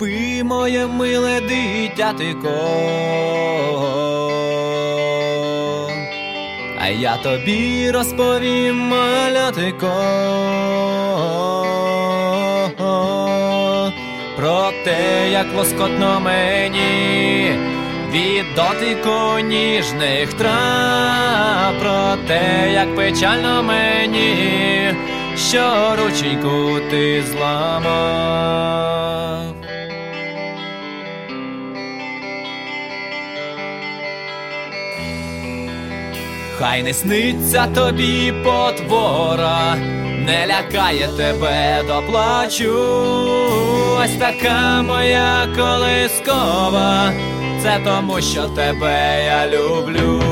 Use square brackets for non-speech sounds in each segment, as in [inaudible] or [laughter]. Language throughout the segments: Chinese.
Спи, моє миле дитятико, а я тобі розповім малятико про те, як лоскотно мені від дотику ніжних трав, про те, як печально мені, що рученьку ти зламав. Хай не сниться тобі потвора, не лякає тебе до плачу. Ось така моя колискова, це тому, що тебе я люблю.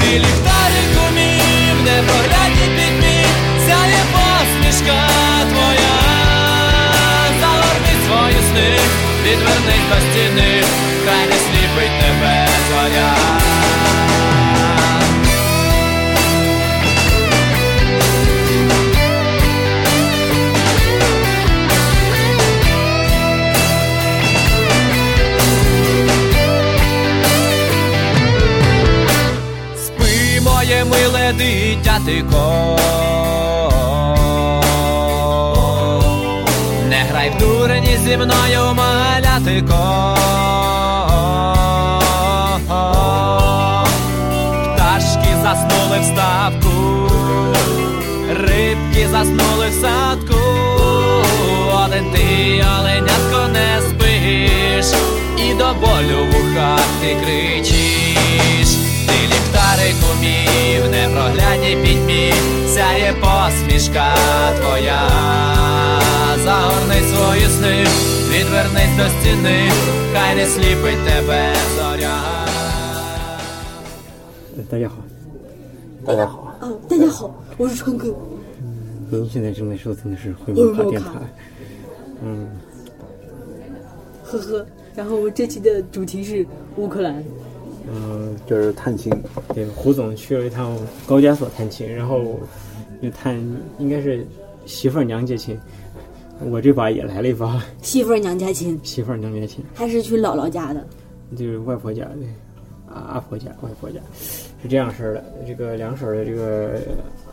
Ти ліхтарику мій, в непроглядній пітьмі, сяє посмішка твоя, загорни свої сни, відвернись до стіни, хай не сліпить тебе зоря. Моє миле дитятико. Не грай в дурені зі мною, малятико. Пташки заснули в ставку, рибки заснули в садку. Один ти, оленятко, не спиш, і до болю в ухах ти кричиш. Ти ліхтарику мій, в непроглядній пітьмі, сяє посмішка твоя. Загорни свої сни, відвернись до стіни, хай не сліпить тебе зоря. 大家好，大家好，啊，大家好，我是川哥。您现在正在收听的是回眸卡电台。嗯，呵呵。然后这期的主题是乌克兰。 嗯，就是探亲。对，胡总去了一趟高加索探亲，然后就探应该是媳妇儿娘家亲。我这把也来了一把媳妇儿娘家亲，媳妇儿娘家亲，还是去姥姥家的，就是外婆家对，啊阿婆家外婆家是这样式儿的。这个两婶儿的这个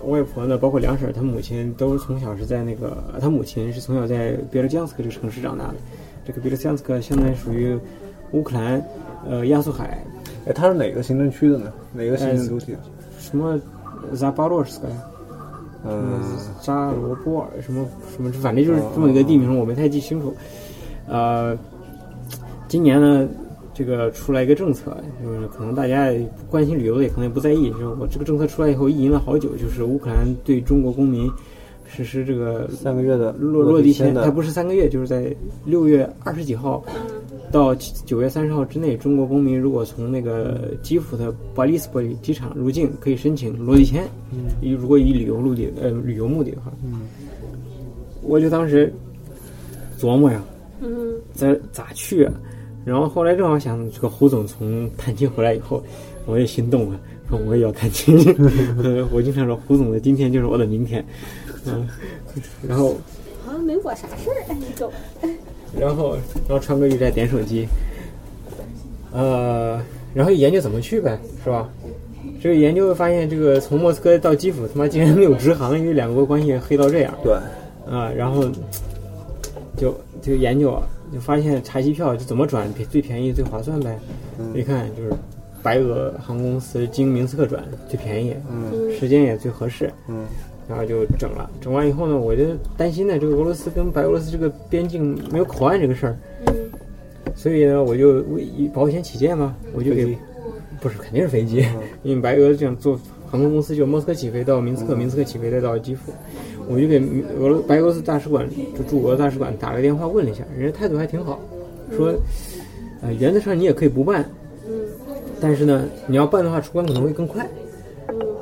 外婆呢，包括两婶儿她母亲都是从小是在那个，她母亲是从小在别尔江斯克这个城市长大的。这个别尔江斯克相当于属于乌克兰呃亚速海，哎，它是哪个行政区的呢？哪个行政主体？什么扎巴洛斯克呀？嗯，扎罗波尔什么什么，反正就是这么一个地名，我没太记清楚。呃，今年呢，这个出来一个政策，就是可能大家关心旅游的也可能也不在意，就是我这个政策出来以后意淫了好久，就是乌克兰对中国公民实施这个三个月的落落地签，的，它不是三个月，就是在六月二十几号到九月三十号之内，中国公民如果从那个基辅的巴利斯波里机场入境，可以申请落地签。嗯，以如果以旅游目的呃旅游目的的话，嗯，我就当时琢磨呀，嗯，这咋去啊？然后后来正好想，这个胡总从探亲回来以后，我也心动了，说我也要探亲。[laughs] 呃我经常说，胡总的今天就是我的明天。嗯，然后好像没我啥事儿，哎，你走。然后，然后川哥就在点手机，呃，然后研究怎么去呗，是吧？这个研究发现，这个从莫斯科到基辅，他妈竟然没有直航，因为两国关系黑到这样。对，啊，然后就就研究啊，就发现查机票就怎么转最便宜最划算呗。嗯一看就是白俄航空公司经明斯克转最便宜，嗯时间也最合适。嗯然后就整了，整完以后呢，我就担心呢，这个俄罗斯跟白俄罗斯这个边境没有口岸这个事儿，嗯。所以呢，我就为保险起见嘛，我就给不是肯定是飞机，[laughs] 因为白俄这样做航空公司就莫斯科起飞到明斯克，明斯克起飞再到基辅，我就给俄罗白俄罗斯大使馆就驻俄大使馆打了个电话问了一下，人家态度还挺好，说，呃，原则上你也可以不办，嗯。但是呢，你要办的话出关可能会更快，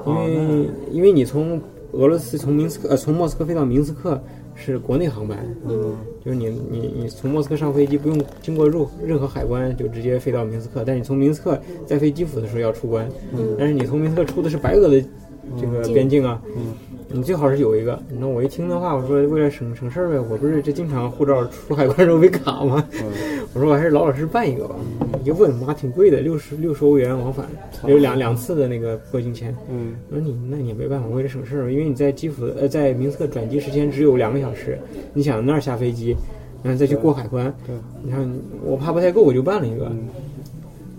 因为因为你从俄罗斯从明斯克呃从莫斯科飞到明斯克是国内航班，嗯。就是你你你从莫斯科上飞机不用经过入任何海关就直接飞到明斯克，但是你从明斯克在飞基辅的时候要出关，嗯。但是你从明斯克出的是白俄的这个边境啊，嗯你最好是有一个。那我一听的话，我说为了省省事儿呗，我不是这经常护照出海关时候被卡吗？我说我还是老老实实办一个吧。一问妈挺贵的，六十六十欧元往返，有两两次的那个过境签。嗯，我说你那你也没办法，为了省事儿，因为你在基辅呃在明斯克转机时间只有两个小时，你想那儿下飞机，然后再去过海关，对，你看我怕不太够，我就办了一个。嗯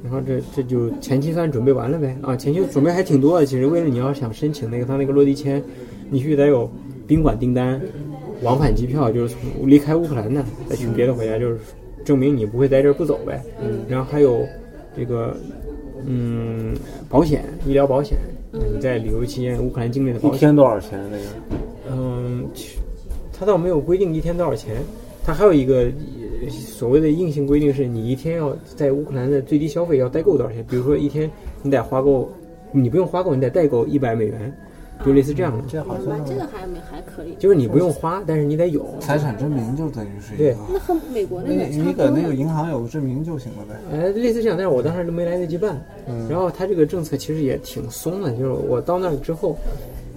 然后这这就前期算准备完了呗啊，前期准备还挺多的。其实为了你要想申请那个他那个落地签，你必须得有宾馆订单、往返机票，就是从离开乌克兰的再去别的国家，就是证明你不会在这儿不走呗。嗯然后还有这个嗯保险、医疗保险，你在旅游期间乌克兰境内的一保险。天多少钱那个？嗯，其他倒没有规定一天多少钱，它还有一个呃所谓的硬性规定是你一天要在乌克兰的最低消费要代购多少钱，比如说一天你得花够，你不用花够，你得代购一百美元，就类似这样的，这好像这个还没还可以，就是你不用花，但是你得有。财产证明就等于是一对，那和美国那那个你你搁那个。银行有个证明就行了呗。呃，类似这样，但是我当时都没来得及办。嗯然后他这个政策其实也挺松的，就是我到那儿之后，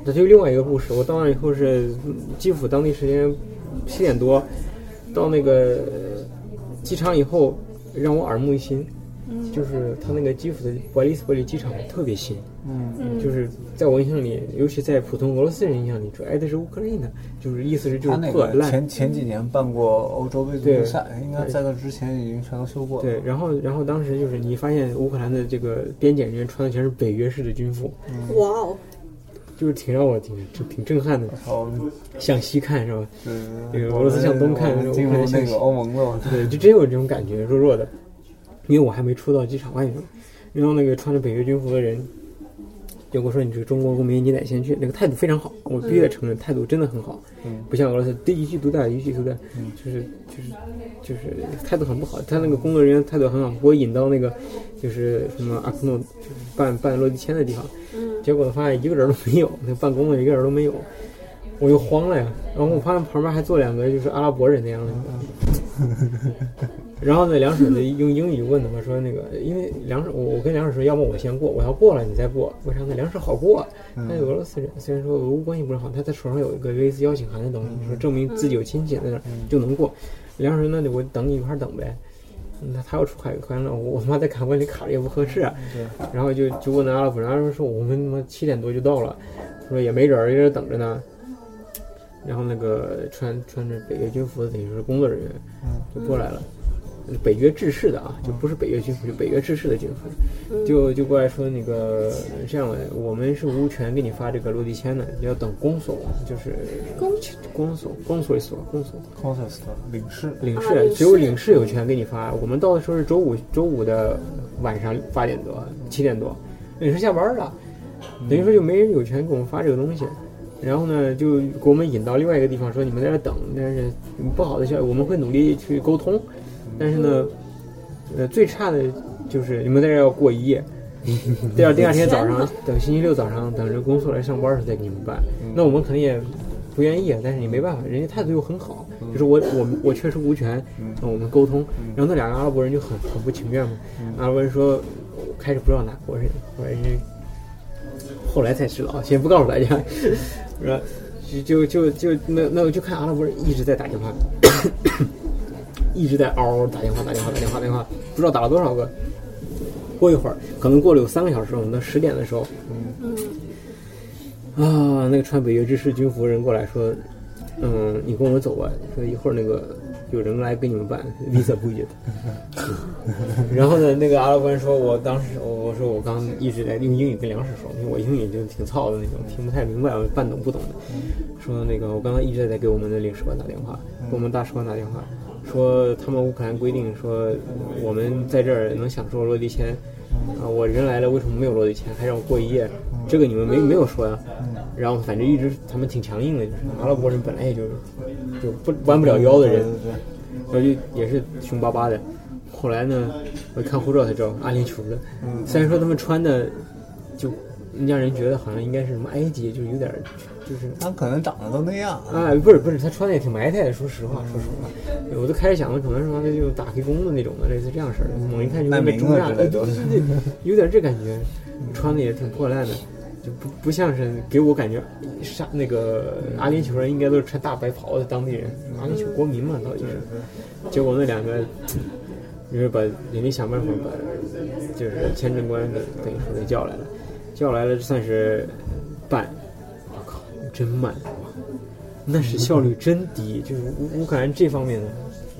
这就另外一个故事。我到那儿以后是嗯基辅当地时间七点多，到那个呃机场以后，让我耳目一新，就是他那个基辅的伯利斯伯里机场特别新，嗯，就是在我印象里，尤其在普通俄罗斯人印象里，说哎这是乌克兰的，就是意思是就是破烂。前前几年办过欧洲杯足对球赛，应该在那之前已经全都修过了。对，然后然后当时就是你发现乌克兰的这个边检人员穿的全是北约式的军服，哇哦，就是挺让我挺挺挺震撼的，好，向西看是吧？对这个俄罗斯向东看进入那个欧盟了。对，就真有这种感觉，弱弱的。因为我还没出到机场外面，然后那个穿着北约军服的人就跟我说：“你这个中国公民，你得先去。”那个态度非常好，我必须得承认，态度真的很好。嗯不像俄罗斯，对一句独大，一句独大，就是就是就是态度很不好。他那个工作人员态度很好，给我引到那个就是什么阿克诺，就是办办落地签的地方。嗯，结果发现一个人都没有，那办公的一个人都没有，我就慌了呀。然后我发现旁边还坐两个就是阿拉伯人那样的。然后呢，梁婶子用英语问他们说那个，[laughs] 因为梁婶，我我跟梁婶说，要么我先过，我要过了你再过。为啥呢？梁婶好过，他是俄罗斯人，虽然说俄乌关系不是好，他在手上有一个类似邀请函的东西，说证明自己有亲戚在那儿就能过。梁婶说那就我等你一块儿等呗。那他要出海关了，我他妈在海关里卡着也不合适啊。然后就就问那阿拉伯人，阿拉伯人说我们他妈七点多就到了，说也没人儿，在这等着呢。然后那个穿穿着北约军服的，等于说是工作人员，就过来了。北约制式的啊，就不是北约军服，就北约制式的军服，就就过来说那个这样的，我们是无权给你发这个落地签的，你要等公所，就是公公所、公所所、公所领事，领啊领事，只有领事有权给你发。我们到的时候是周五，周五的晚上八点多、七点多，领事下班了，等于说就没人有权给我们发这个东西。然后呢，就给我们引到另外一个地方，说你们在这等，但是不好的消息，我们会努力去沟通。但是呢，呃，最差的就是你们在这儿要过一夜，[laughs] 第二第二天早上等星期六早上等着公司来上班的时候再给你们办。那我们肯定也不愿意啊，但是你没办法，人家态度又很好，就是我我我确实无权，那我们沟通。然后那两个阿拉伯人就很很不情愿嘛，阿拉伯人说，我开始不知道哪国人，后来是后来才知道，先不告诉大家，[laughs] 然后？就就就就那那我就看阿拉伯人一直在打电话。一直在嗷嗷打电话，打电话，打电话，打电话，不知道打了多少个。过一会儿，可能过了有三个小时，我们到十点的时候，啊，那个穿北约制式军服人过来说，嗯，你跟我们走吧，说一会儿那个有人来给你们办 visa 不约的。[laughs] 然后呢，那个阿拉伯人说，我当时我我说我刚一直在用英语跟梁婶说，因为我英语就挺糙的那种，听不太明白，我半懂不懂的。说那个我刚刚一直在给我们的领事馆打电话，给我们大使馆打电话。说他们乌克兰规定说，我们在这儿能享受落地签，啊，我人来了为什么没有落地签，还让我过一夜？这个你们没没有说呀？然后反正一直他们挺强硬的，就是阿拉伯人本来也就是就不弯不了腰的人，然后就也是凶巴巴的。后来呢，我看护照才知道阿联酋的，虽然说他们穿的就让人觉得好像应该是什么埃及，就有点儿就是他可能长得都那样。啊，不是不是，他穿的也挺埋汰的。说实话，说实话，我都开始想，可能是他那就打黑工的那种的，类似这样式儿的。猛一看就跟被中亚的，有点这感觉。穿的也挺破烂的。就不不像是给我感觉，杀那个阿联酋人应该都是穿大白袍的当地人，阿联酋国民嘛，到底是。结果那两个，就是把人家想办法把，就是签证官给等于说给叫来了，叫来了算是办，真慢，那是效率真低，就是乌乌克兰这方面的，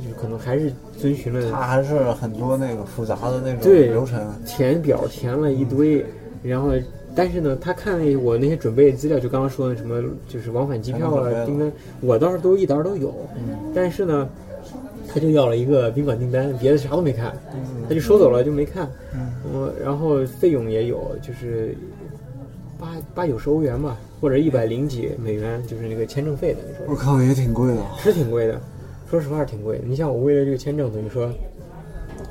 就是可能还是遵循了它还是很多那个复杂的那种对流程。填表填了一堆，然后但是呢，他看了我那些准备资料，就刚刚说的什么，就是往返机票啊、订单，我倒是都一沓都有，但是呢，他就要了一个宾馆订单，别的啥都没看，他就收走了就没看，嗯，然后费用也有，就是八八九十欧元吧，或者一百零几美元，就是那个签证费的，你说我靠，也挺贵的，是挺贵的，说实话是挺贵的。你像我为了这个签证，等于说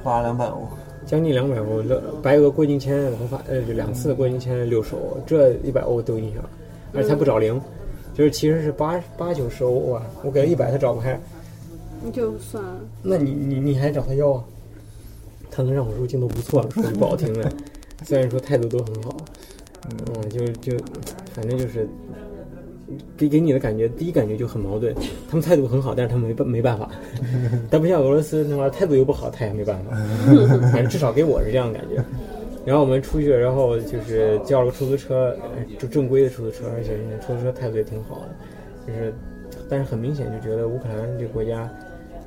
花了两百欧。将近两百欧，乐白俄过境签我发呃就两次过境签六十欧，这一百欧都影响，而且他不找零，就是其实是八八九十欧啊，我给他一百他找不开，你就算了。那你你你还找他要啊？他能让我入境都不错了，说句不好听的，虽然说态度都很好，嗯，就就反正就是给给你的感觉，第一感觉就很矛盾，他们态度很好，但是他们没办没办法，[laughs] 但不像俄罗斯那玩意儿态度又不好，他也没办法，[laughs] 反正至少给我是这样的感觉。然后我们出去，然后就是叫了个出租车，呃就正规的出租车，而且那出租车态度也挺好的，就是，但是很明显就觉得乌克兰这个国家，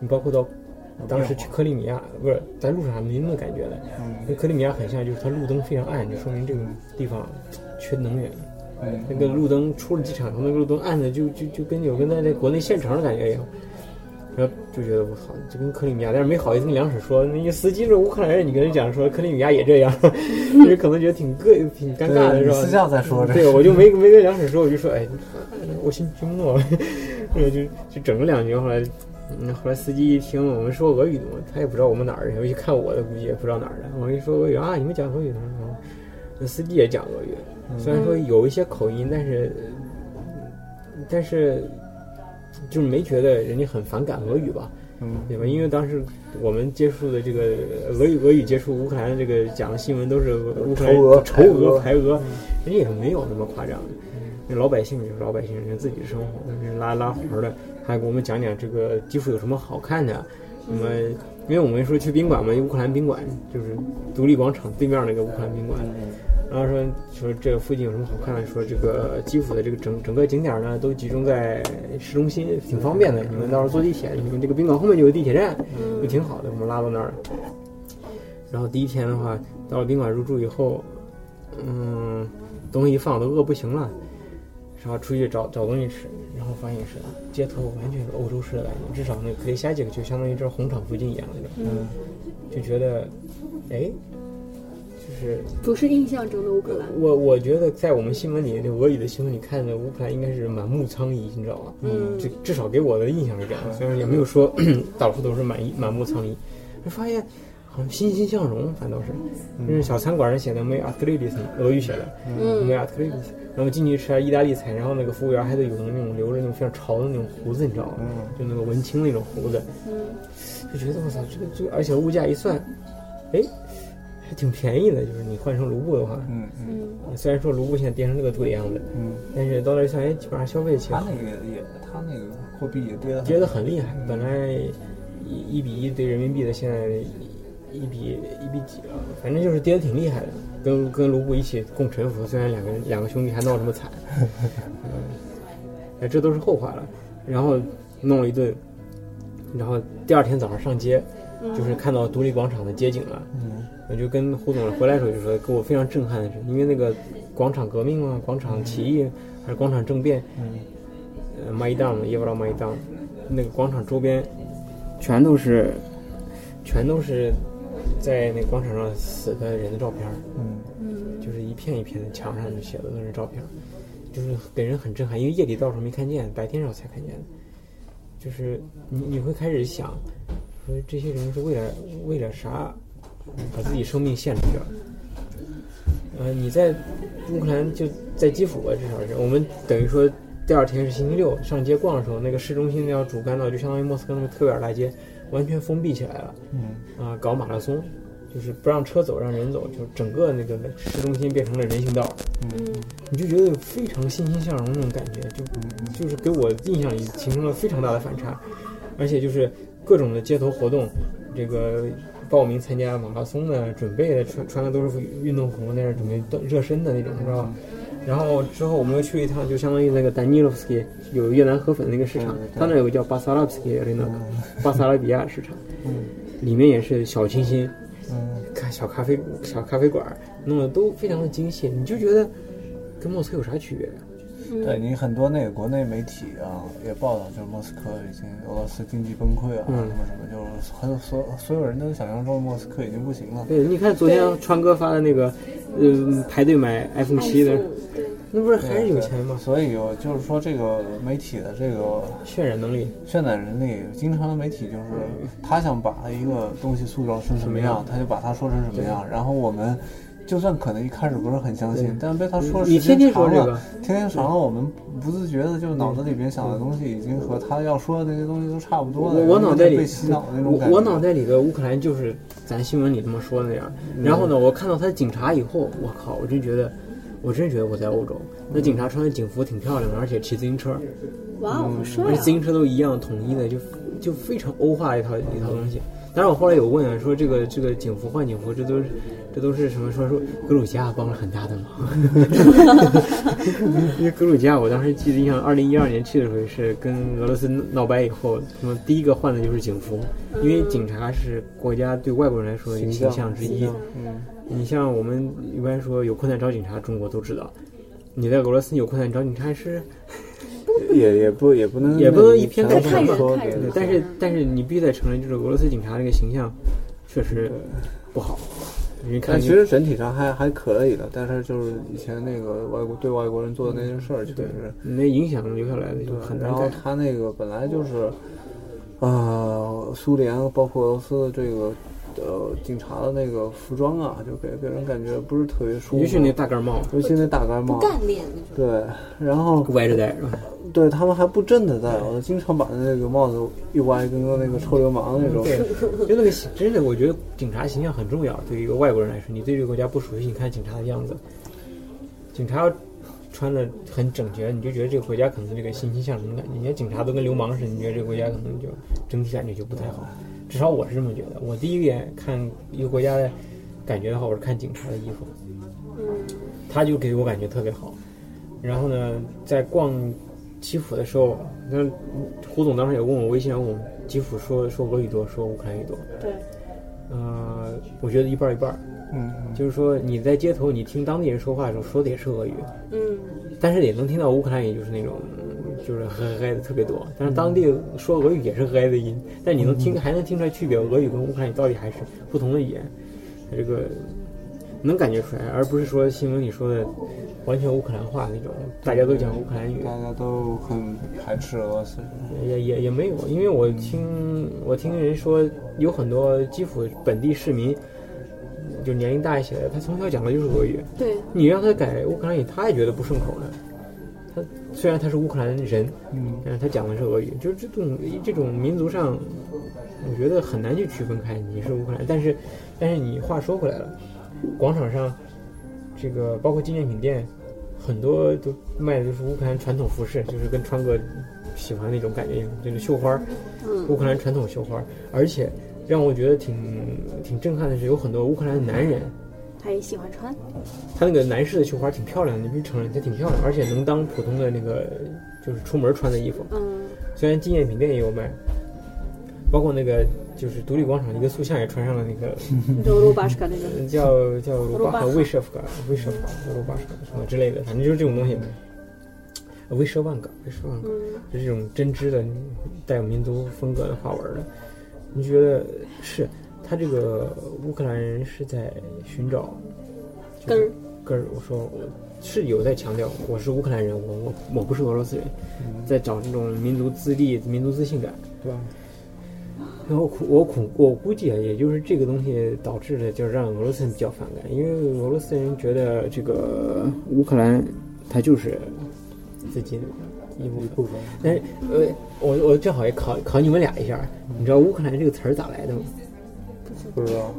你包括到当时去克里米亚，不是在路上还没那么感觉的，跟克里米亚很像，就是它路灯非常暗，就说明这个地方缺能源。那个路灯出了机场以后，那个路灯暗的就就就跟有跟在那国内县城的感觉一样，然后就觉得我操，就跟克里米亚，但是没好意思跟梁婶说，那个司机是乌克兰人，你跟人讲说克里米亚也这样，[laughs] 就是可能觉得挺膈挺尴尬的是吧？对私下再说这对，我就没没跟梁婶说，我就说，哎，我姓君诺，我 [laughs] 就就整了两句，后来。嗯，后来司机一听我们说俄语的嘛，他也不知道我们哪儿人，尤其看我的估计也不知道哪儿的。我一说俄语啊，你们讲俄语的，然后那司机也讲俄语，虽然说有一些口音，但是但是就是没觉得人家很反感俄语吧，嗯，对吧？因为当时我们接触的这个俄语俄语接触乌克兰的这个讲的新闻都是乌克兰仇俄仇俄排排俄，人家也没有那么夸张。那老百姓就是老百姓，人家自己的生活，人拉拉活的，还给我们讲讲这个基辅有什么好看的，什么？因为我们说去宾馆嘛，乌克兰宾馆就是独立广场对面那个乌克兰宾馆，然后说说这个附近有什么好看的，说这个基辅的这个整整个景点呢都集中在市中心，挺方便的。你们到时候坐地铁，你们这个宾馆后面就有地铁站，就挺好的。我们拉到那儿了。然后第一天的话，到了宾馆入住以后，嗯，东西一放都饿不行了，然后出去找找东西吃，然后发现是街头完全是欧洲式的感觉，至少那个克雷夏季克就相当于这红场附近一样那种，嗯，就觉得，哎，就是不是印象中的乌克兰。我我觉得在我们新闻里，那俄语的新闻里看的乌克兰应该是满目疮痍，你知道吗？嗯。至至少给我的印象是这样，虽然也没有说到处都是满意满目疮痍，就发现好像欣欣向荣，反倒是，就是小餐馆上写的 “may a t l e t i s 俄语写的嗯。“may a t l e t i s 然后进去吃点意大利菜，然后那个服务员还得有那种留着那种非常潮的那种胡子，你知道吗？就那个文青那种胡子，嗯。就觉得我操，这个这个，而且物价一算，哎，还挺便宜的，就是你换成卢布的话，嗯嗯。嗯。虽然说卢布现在跌成这个鬼样子，嗯，但是到那一算，哎，基本上消费起来。他那个也他那个货币也跌的跌得很厉害，本来一一比一对人民币的，现在一比一比几了，反正就是跌得挺厉害的，跟跟卢布一起共沉浮，虽然两个两个兄弟还闹这么惨，[laughs] 嗯，哎，这都是后话了。然后弄了一顿，然后第二天早上上街，就是看到独立广场的街景了。嗯我就跟胡总回来的时候就说，给我非常震撼的是，因为那个广场革命啊，广场起义还是广场政变，嗯呃，马伊当耶布拉马伊当，那个广场周边全都是，全都是在那广场上死的人的照片儿，嗯。嗯就是一片一片的墙上就写的都是照片儿，就是给人很震撼，因为夜里到时候没看见，白天时候才看见的，就是你你会开始想，说这些人是为了为了啥把自己生命献出去了？呃，你在乌克兰就在基辅吧，至少是我们等于说第二天是星期六，上街逛的时候，那个市中心那条主干道就相当于莫斯科那个特维尔大街，完全封闭起来了。嗯。啊、搞马拉松，就是不让车走，让人走，就整个那个市中心变成了人行道，嗯，你就觉得非常欣欣向荣那种感觉，就就是给我印象里形成了非常大的反差，而且就是各种的街头活动，这个报名参加马拉松的、准备的，穿穿的都是运动服，在那儿准备热身的那种，知道吧？然后之后我们又去一趟，就相当于那个丹尼洛夫斯基有越南河粉那个市场他那有个叫巴萨拉夫斯基的那个巴萨拉比亚市场，嗯。里面也是小清新，嗯，看小咖啡小咖啡馆弄得都非常的精细，你就觉得跟莫斯科有啥区别呀？对你很多那个国内媒体啊也报道，就是莫斯科已经俄罗斯经济崩溃啊，嗯什么什么，就是很所所有人都想象中莫斯科已经不行了。对，你看昨天川哥发的那个，呃，排队买 iPhone 七的，那不是还是有钱吗？所以有就是说这个媒体的这个渲染能力，渲染能力，经常的媒体就是他想把一个东西塑造成什么样，他就把它说成什么样，然后我们。就算可能一开始不是很相信，但是被他说的你时间天天说长了这个，天天长了，我们不自觉的就脑子里边想的东西已经和他要说的那些东西都差不多了。我我脑袋里被洗脑那种我感觉。我脑袋里的乌克兰就是咱新闻里这么说的那样。然后呢，我看到他的警察以后，我靠，我真觉得，我真觉得我在欧洲。那警察穿的警服挺漂亮的，而且骑自行车，哇哦，好帅啊而且！自行车都一样统一的，就就非常欧化一套一套东西。当然，我后来有问啊，说这个这个警服换警服，这都是这都是什么？说说格鲁吉亚帮了很大的忙。[laughs] 因为格鲁吉亚，我当时记得印象，二零一二年去的时候是跟俄罗斯闹掰以后，他们第一个换的就是警服，因为警察是国家对外国人来说的一个形象之一。嗯，你像我们一般说有困难找警察，中国都知道。你在俄罗斯有困难找警察是 [laughs] 也也不也不能也不能一偏全概全说看人对对，但是但是你必须得承认，就是俄罗斯警察这个形象确实不好。你看其实整体上还还可以的，但是就是以前那个外国对外国人做的那件事儿，确实你那影响留下来的就很难然后。他那个本来就是，呃，苏联包括俄罗斯的这个呃警察的那个服装啊，就给给人感觉不是特别舒服。尤其那大盖帽，尤其那大盖帽，干练那种。对，然后歪着戴是吧？对他们还不正的戴，我经常把那个帽子一歪，跟个那个臭流氓那种。对，就那个形真的，我觉得警察形象很重要。对于一个外国人来说，你对这个国家不熟悉，你看警察的样子，警察穿的很整洁，你就觉得这个国家可能这个欣欣向荣的感觉。你看警察都跟流氓似的，你觉得这个国家可能就整体感觉就不太好。至少我是这么觉得。我第一眼看一个国家的感觉的话，我是看警察的衣服，嗯，他就给我感觉特别好。然后呢，在逛基辅的时候，那胡总当时也问我微信上问我，基辅说说俄语多，说乌克兰语多。对，呃，我觉得一半儿一半儿，嗯，就是说你在街头你听当地人说话的时候说的也是俄语，嗯，但是也能听到乌克兰语，就是那种嗯就是嘿嘿的特别多。但是当地说俄语也是嗨的音，但你能听还能听出来区别，俄语跟乌克兰语到底还是不同的语言，它这个能感觉出来，而不是说新闻里说的完全乌克兰话那种，大家都讲乌克兰语。大家都很排斥俄罗斯。也也也没有，因为我听我听人说，有很多基辅本地市民，就年龄大一些的，他从小讲的就是俄语，对，你让他改乌克兰语，他也觉得不顺口的。他虽然他是乌克兰人，嗯，但是他讲的是俄语，就是这种这种民族上，我觉得很难去区分开你是乌克兰，但是但是你话说回来了，广场上这个包括纪念品店，很多都卖的就是乌克兰传统服饰，就是跟川哥喜欢那种感觉一样，就是绣花乌克兰传统绣花儿，而且让我觉得挺挺震撼的是，有很多乌克兰的男人。他也喜欢穿。他那个男士的绣花挺漂亮的，你必须承认它挺漂亮，而且能当普通的那个就是出门穿的衣服。嗯，虽然纪念品店也有卖，包括那个就是独立广场一个塑像也穿上了那个 [laughs] 就罗巴什卡那个。呃 [laughs] 叫叫罗巴赫罗巴赫威舍夫嘎威舍夫卡罗巴什什么之类的，反正就是这种东西。威舍万嘎威舍万嘎嗯，是这种针织的带有民族风格的花纹的，你觉得是？他这个乌克兰人是在寻找根儿，根儿，我说我是有在强调我是乌克兰人，我我我不是俄罗斯人，在找这种民族自立、民族自信感，对吧？然后我恐我估计啊，也就是这个东西导致的，就是让俄罗斯人比较反感，因为俄罗斯人觉得这个乌克兰它就是自己的一部分。部分但是呃，我我正好也考考你们俩一下，你知道乌克兰这个词儿咋来的吗？不知道，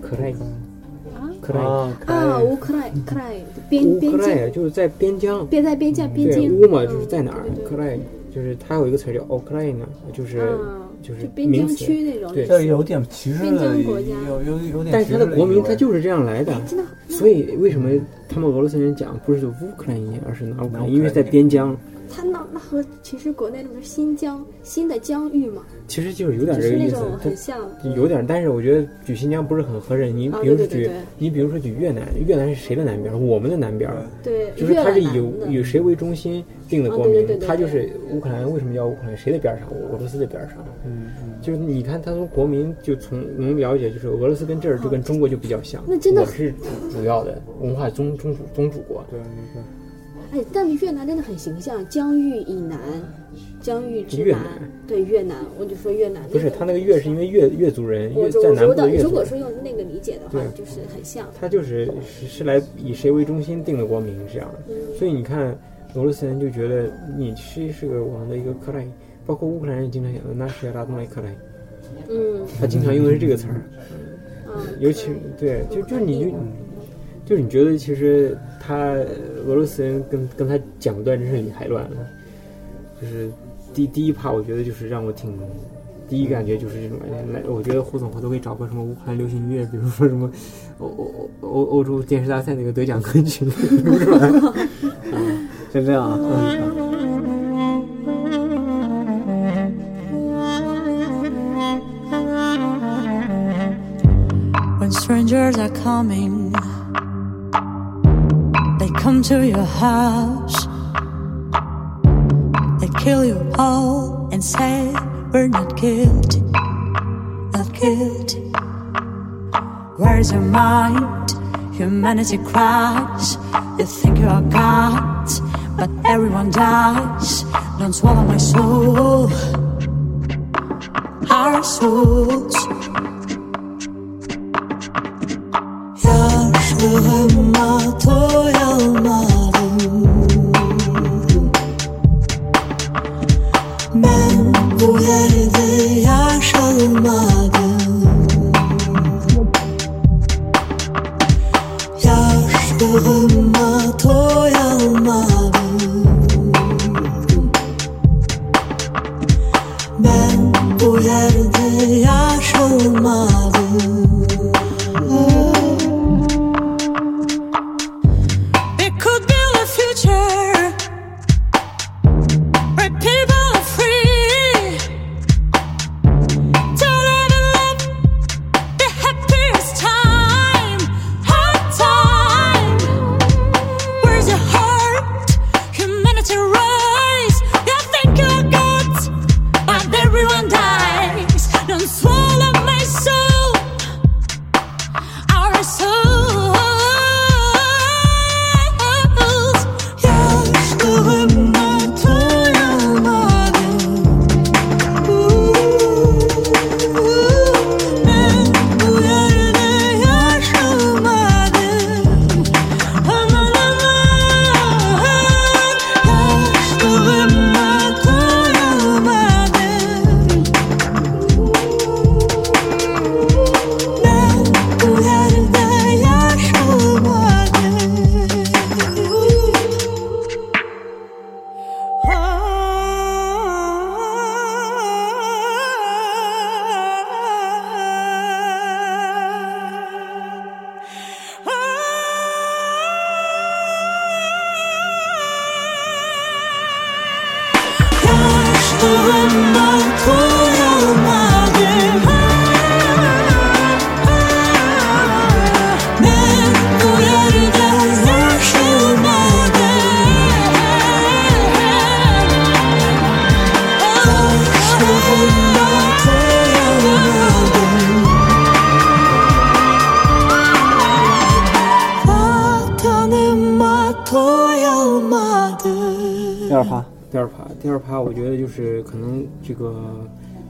克莱啊？克莱啊，啊，乌克兰克兰边乌边境。就是在边疆，边在边疆边对境。乌嘛嗯就是在哪儿对对，对。克莱就是它有一个词儿叫奥克莱呢，就是啊就是就边疆名词。区那种对。这有点歧视边的，疆国家。有有有点。但是它的国名它就是这样来的，真的？所以为什么他们俄罗斯人讲不是乌克兰音，而是拿乌克兰，拿乌克兰因为在边疆，他那那和其实国内那个新疆新的疆域嘛，其实就是有点那这个意思种。很像有点，但是我觉得举新疆不是很合适。你啊比如说举对对对对，你比如说举越南，越南是谁的南边？我们的南边。对，就是它是以以谁为中心定的啊国名，对对对对它就是乌克兰。为什么叫乌克兰？谁的边上？俄罗斯的边上。嗯嗯，就是你看，它从国民就从能了解，就是俄罗斯跟这儿就跟中国就比较像。那真的我是主主要的文化宗宗主宗主国。对，你看。哎，但是越南真的很形象，疆域以南，疆域之南越南，对越南，我就说越南不是，他那个越是因为越越族人，我越在南部的的越族人，如果说用那个理解的话，就是很像。他就是是是来以谁为中心定的国名是这样的。所以你看，俄罗斯人就觉得你是是个我们的一个克莱，包括乌克兰人经常讲的那是拉东莱克莱，嗯他经常用的是这个词儿。嗯，尤其对，就就你就就是你觉得其实他俄罗斯人跟跟他讲段真是理还乱了，就是第第一趴我觉得就是让我挺第一感觉就是这种来，我觉得胡总回头可以找个什么乌克兰流行音乐，比如说什么 [laughs] 欧欧欧欧欧洲电视大赛那个得奖歌曲录出来，就这样啊。嗯 when come to your house. They kill you all and say we're not guilty, not guilty. Where's your mind? Humanity cries. You think you are God, but everyone dies. Don't swallow my soul, our souls. Yaşlığıma doyamadım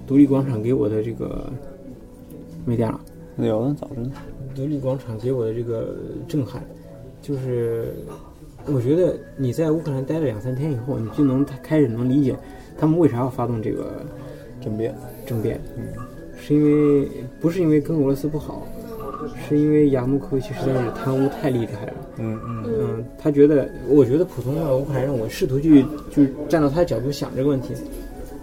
独立广场给我的这个没电了。有的早着呢。独立广场给我的这个震撼，就是我觉得你在乌克兰待了两三天以后，你就能开始能理解他们为啥要发动这个政变，政变，嗯是因为不是因为跟俄罗斯不好，是因为亚努科维奇实在是贪污太厉害了。嗯嗯嗯，他觉得，我觉得普通的乌克兰人，我试图去就是站到他的角度想这个问题，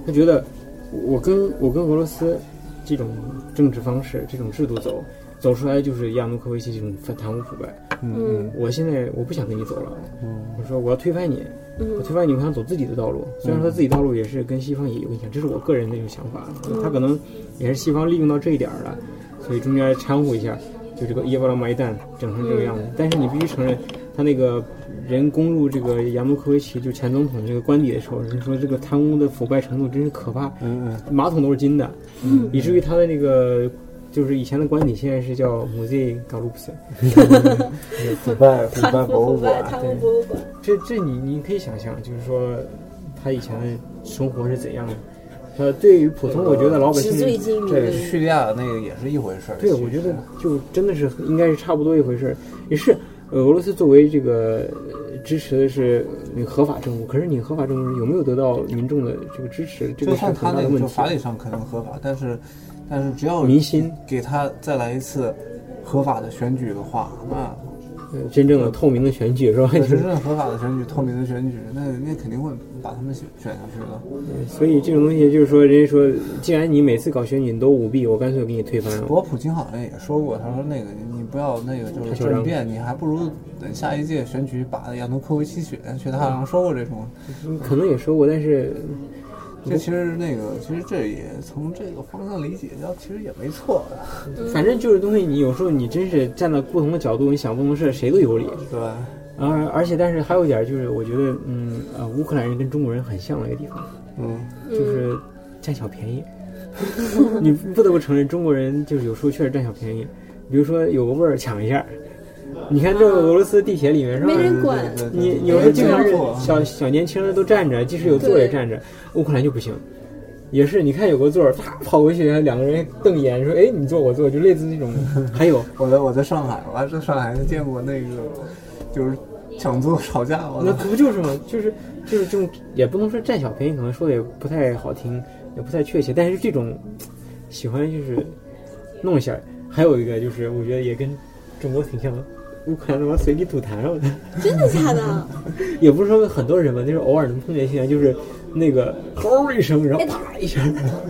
他觉得我跟我跟俄罗斯这种政治方式、这种制度走走出来，就是亚努科维奇这种贪污腐败。嗯我现在我不想跟你走了，嗯我说我要推翻你，我嗯推翻你，我想走自己的道路。虽然说自己道路也是跟西方也有影响，这是我个人的一种想法。他可能也是西方利用到这一点儿了，所以中间掺和一下，就这个耶布拉马伊旦整成这个样子。但是你必须承认，他那个人攻入这个亚努科维奇就前总统这个官邸的时候，人说这个贪污的腐败程度真是可怕，嗯嗯马桶都是金的，嗯以至于他的那个。就是以前的官邸，现在是叫 Musei g a l u p s 嗯，腐败腐败博物馆，贪污博物馆，这这你你可以想象，就是说他以前的生活是怎样的。呃，对于普通我觉得老百姓，金迷。这叙利亚那个也是一回事儿。对我觉得就真的是应该是差不多一回事儿。也是呃俄罗斯作为这个呃支持的是那个合法政务，可是你合法政务有没有得到民众的这个支持，这就个是很像他那个，问题。就法理上可能合法，但是但是只要民心给他再来一次合法的选举的话，那呃真正的透明的选举是吧？就是真正合法的选举、透明的选举，那那肯定会把他们选选下去了。所以这种东西就是说，人家说，既然你每次搞选举你都舞弊，我干脆给你推翻了。不过普京好像也说过，他说那个你不要那个就是政变，你还不如等下一届选举把亚努科维奇选下去。他好像说过这种。可能也说过，但是这其实那个其实这也从这个方向理解，要其实也没错的。反正就是东西，你有时候你真是站在不同的角度，你想不同的事，谁都有理。对，而而且，但是还有一点就是，我觉得，嗯呃，乌克兰人跟中国人很像的一个地方，嗯，就是占小便宜。[laughs] 你不得不承认，中国人就是有时候确实占小便宜。比如说有个味儿抢一下，你看这个俄罗斯地铁里面是吧没？人管你有时候经常是小小年轻人都站着，即使有座也站着。乌克兰就不行，也是你看有个座儿，啪跑过去，两个人瞪眼说：“哎，你坐我坐。”就类似那种。还有我在我在上海，我还在上海见过那个就是抢座吵架，了那不就是吗？就是就是这种，也不能说占小便宜，可能说的也不太好听，也不太确切。但是这种喜欢就是弄一下。还有一个就是，我觉得也跟中国挺像的，乌克兰他妈随地吐痰啊！真的假的？也不是说很多人吧，就是偶尔能碰见现象，就是那个吼一声，然后啪一下，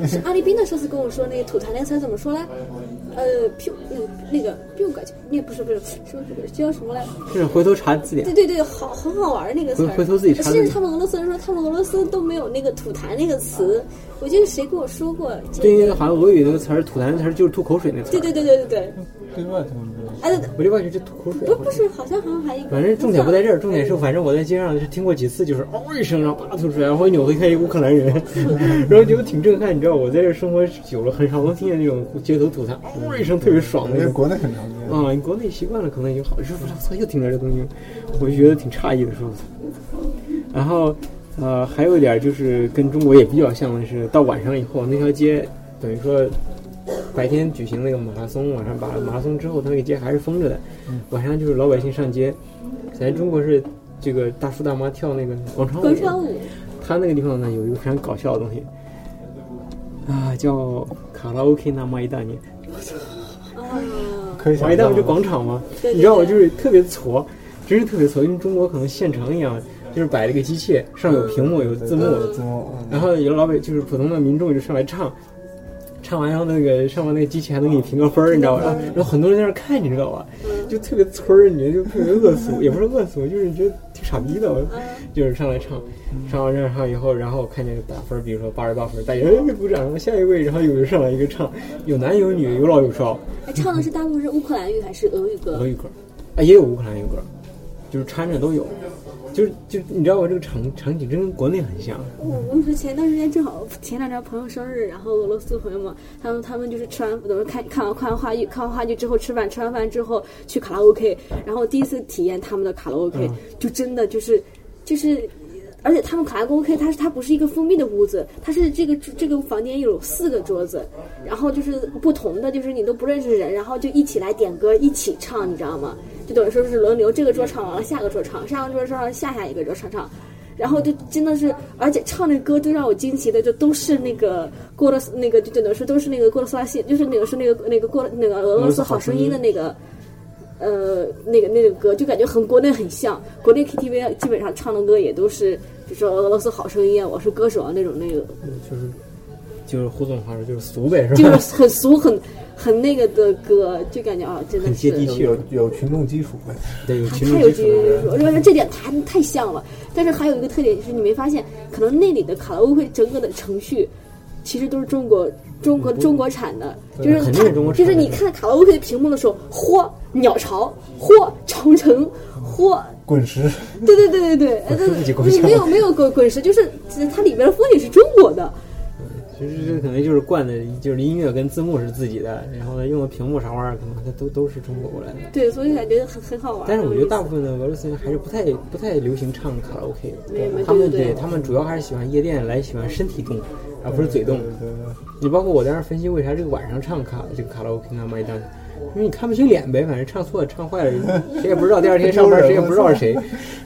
是阿丽宾的上次跟我说那个吐痰那个词怎么说来？呃，屁那个那个屁股感觉，那不是不是什么叫什么来？是回头查字典对。对对，好很好玩儿那个词儿。回回头自己查甚至他们俄罗斯人说，他们俄罗斯都没有那个吐痰那个词。我记得谁跟我说过这对，因为？好像俄语那个词儿“吐痰”的词儿就是吐口水那词儿。对对对对对对。对外他们哎对对，我就感觉这吐口水。不不是，好像好像还一个。反正重点不在这儿，重点是反正我在街上是听过几次，就是嗷一声，然后叭吐出来，然后一扭头看一个乌克兰人，[laughs] 然后觉得挺震撼。你知道我在这儿生活久了，很少能听见那种街头吐痰嗷一声特别爽的那种。因为国内很常见。啊，你国内习惯了，可能已经好。说我操，又听着这东西，我就觉得挺诧异的，说。然后，呃，还有一点就是跟中国也比较像的是，到晚上以后那条街，等于说白天举行那个马拉松，晚上把马拉松之后，它那个街还是封着的。晚上就是老百姓上街，咱中国是这个大叔大妈跳那个广场舞。广场舞，他那个地方呢有一个非常搞笑的东西，啊，叫卡拉 OK 那么一大年。啊，可以马一大不就广场吗？对对你知道我就是特别挫，真是特别挫，因为中国可能县城一样，就是摆了个机器，上有屏幕有字幕，字幕，然后有老百就是普通的民众就上来唱，唱完然后那个上完那个机器还能给你评个分儿，你知道吧？然后很多人在那看，你知道吧？就特别村儿，你就特别恶俗，也不是恶俗，就是觉得挺傻逼的，就是上来唱，唱完这唱以后，然后看见打分，比如说八十八分，大家哎鼓掌，然后下一位，然后有人上来一个唱，有男有女，有老有少，哎唱的是大部分是乌克兰语还是俄语歌？俄？语歌，啊，也有乌克兰语歌，就是掺着都有，就是就你知道我这个场场景真跟国内很像，我我跟你说，前段时间正好前两天朋友生日，然后俄罗斯朋友嘛，他们他们就是吃完等于看看完看完话剧，看完话剧之后吃饭，吃完饭之后去卡拉 OK，然后第一次体验他们的卡拉 OK，、就真的就是就是。而且他们卡拉 OK，它是它不是一个封闭的屋子，它是这个这个房间有四个桌子，然后就是不同的，就是你都不认识人，然后就一起来点歌，一起唱，你知道吗？就等于说是轮流，这个桌唱完了，下个桌唱，上个桌唱完，下下一个桌唱唱。然后就真的是，而且唱那歌最让我惊奇的，就都是那个过了那个就等于说都是那个过了斯拉西，就是那个是那个那个过了那个俄罗斯好声音的那个。呃，那个那个歌就感觉和国内很像，国内 KTV 基本上唱的歌也都是，比如说俄罗斯好声音啊，我是歌手啊那种那个，就是就是胡总话说就是俗呗，是就？是很俗很很那个的歌，就感觉啊，真的很接地气有有群众基础呗。对，有群众基。础，我觉得这点太太像了。但是还有一个特点就是，你没发现，可能那里的卡拉 OK 整个的程序，其实都是中国中国中国产的，就是肯定是中国它就是你看卡拉 OK 的屏幕的时候，嚯鸟巢，嚯长城，嚯，滚石，对对对对对，呃说 [laughs] 自己够对呛没有没有滚滚石，就是它里边的风景是中国的，其实这可能就是惯的，就是音乐跟字幕是自己的，然后呢用的屏幕啥玩意儿，可能它都都是中国过来的。对，所以感觉很很好玩。但是我觉得大部分分的俄罗斯人还是不太不太流行唱卡拉 OK 的，没没他们对对对他们主要还是喜欢夜店来喜欢身体动，而不是嘴动。对对你包括我在那儿分析为啥这个晚上唱卡这个卡拉 OK 那么一单，因为你看不清脸呗，反正唱错了唱坏了，[laughs] 谁也不知道第二天上班谁也不知道是谁，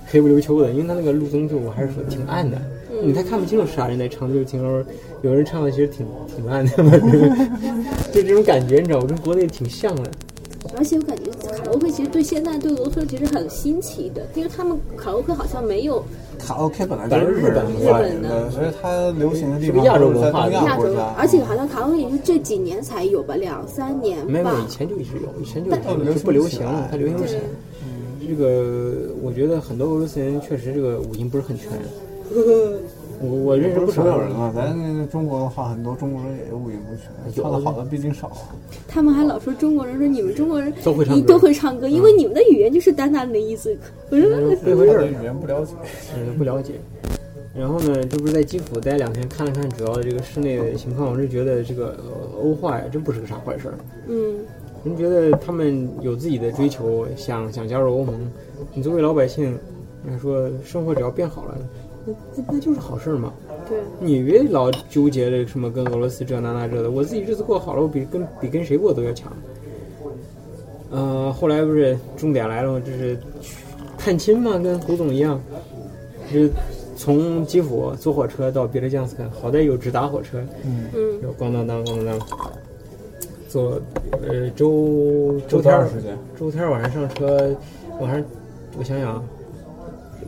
黑不溜秋的。因为他那个路灯就我还是说挺暗的，你太看不清楚啥人在唱，就是听说有人唱的其实挺挺暗的，[laughs] 就这种感觉，你知道，我跟国内挺像的。而且我感觉卡拉 OK 其实对现在对俄罗斯其实很新奇的，因为他们卡拉 OK 好像没有卡拉 OK 本来就是日本日发本的，所以它流行的地方亚洲文化亚洲而且好像卡拉 OK 也是这几年才有吧，两三年没有，没有，以。前就一直有，以前就但有，就不流行了，它流行不对起来。这个我觉得很多俄罗斯人确实这个五音不是很全。[laughs] 我我认识不少所有人啊，咱那中国的话，很多中国人也五音不全，有唱的好的毕竟少。他们还老说中国人说你们中国人都会唱都会唱歌，因为你们的语言就是单单的意思。我说这回事儿语言不了解，[laughs] 嗯，不了解。然后呢，这不是在基辅待两天，看了看主要的这个室内的情况，我是觉得这个呃欧化呀，真不是个啥坏事儿。嗯，您觉得他们有自己的追求，想想加入欧盟。你作为老百姓来说，生活只要变好了，那那那就是好事儿嘛。对，你别老纠结这什么跟俄罗斯这那那这的，我自己日子过好了，我比跟比跟谁过都要强。呃，后来不是重点来了吗？这是探亲嘛，跟胡总一样，就是从基辅坐火车到别的江斯克，好在有直达火车，嗯，嗯，就咣当当咣当当，坐呃周周天儿长时间？周天儿晚上上车，晚上我想想啊，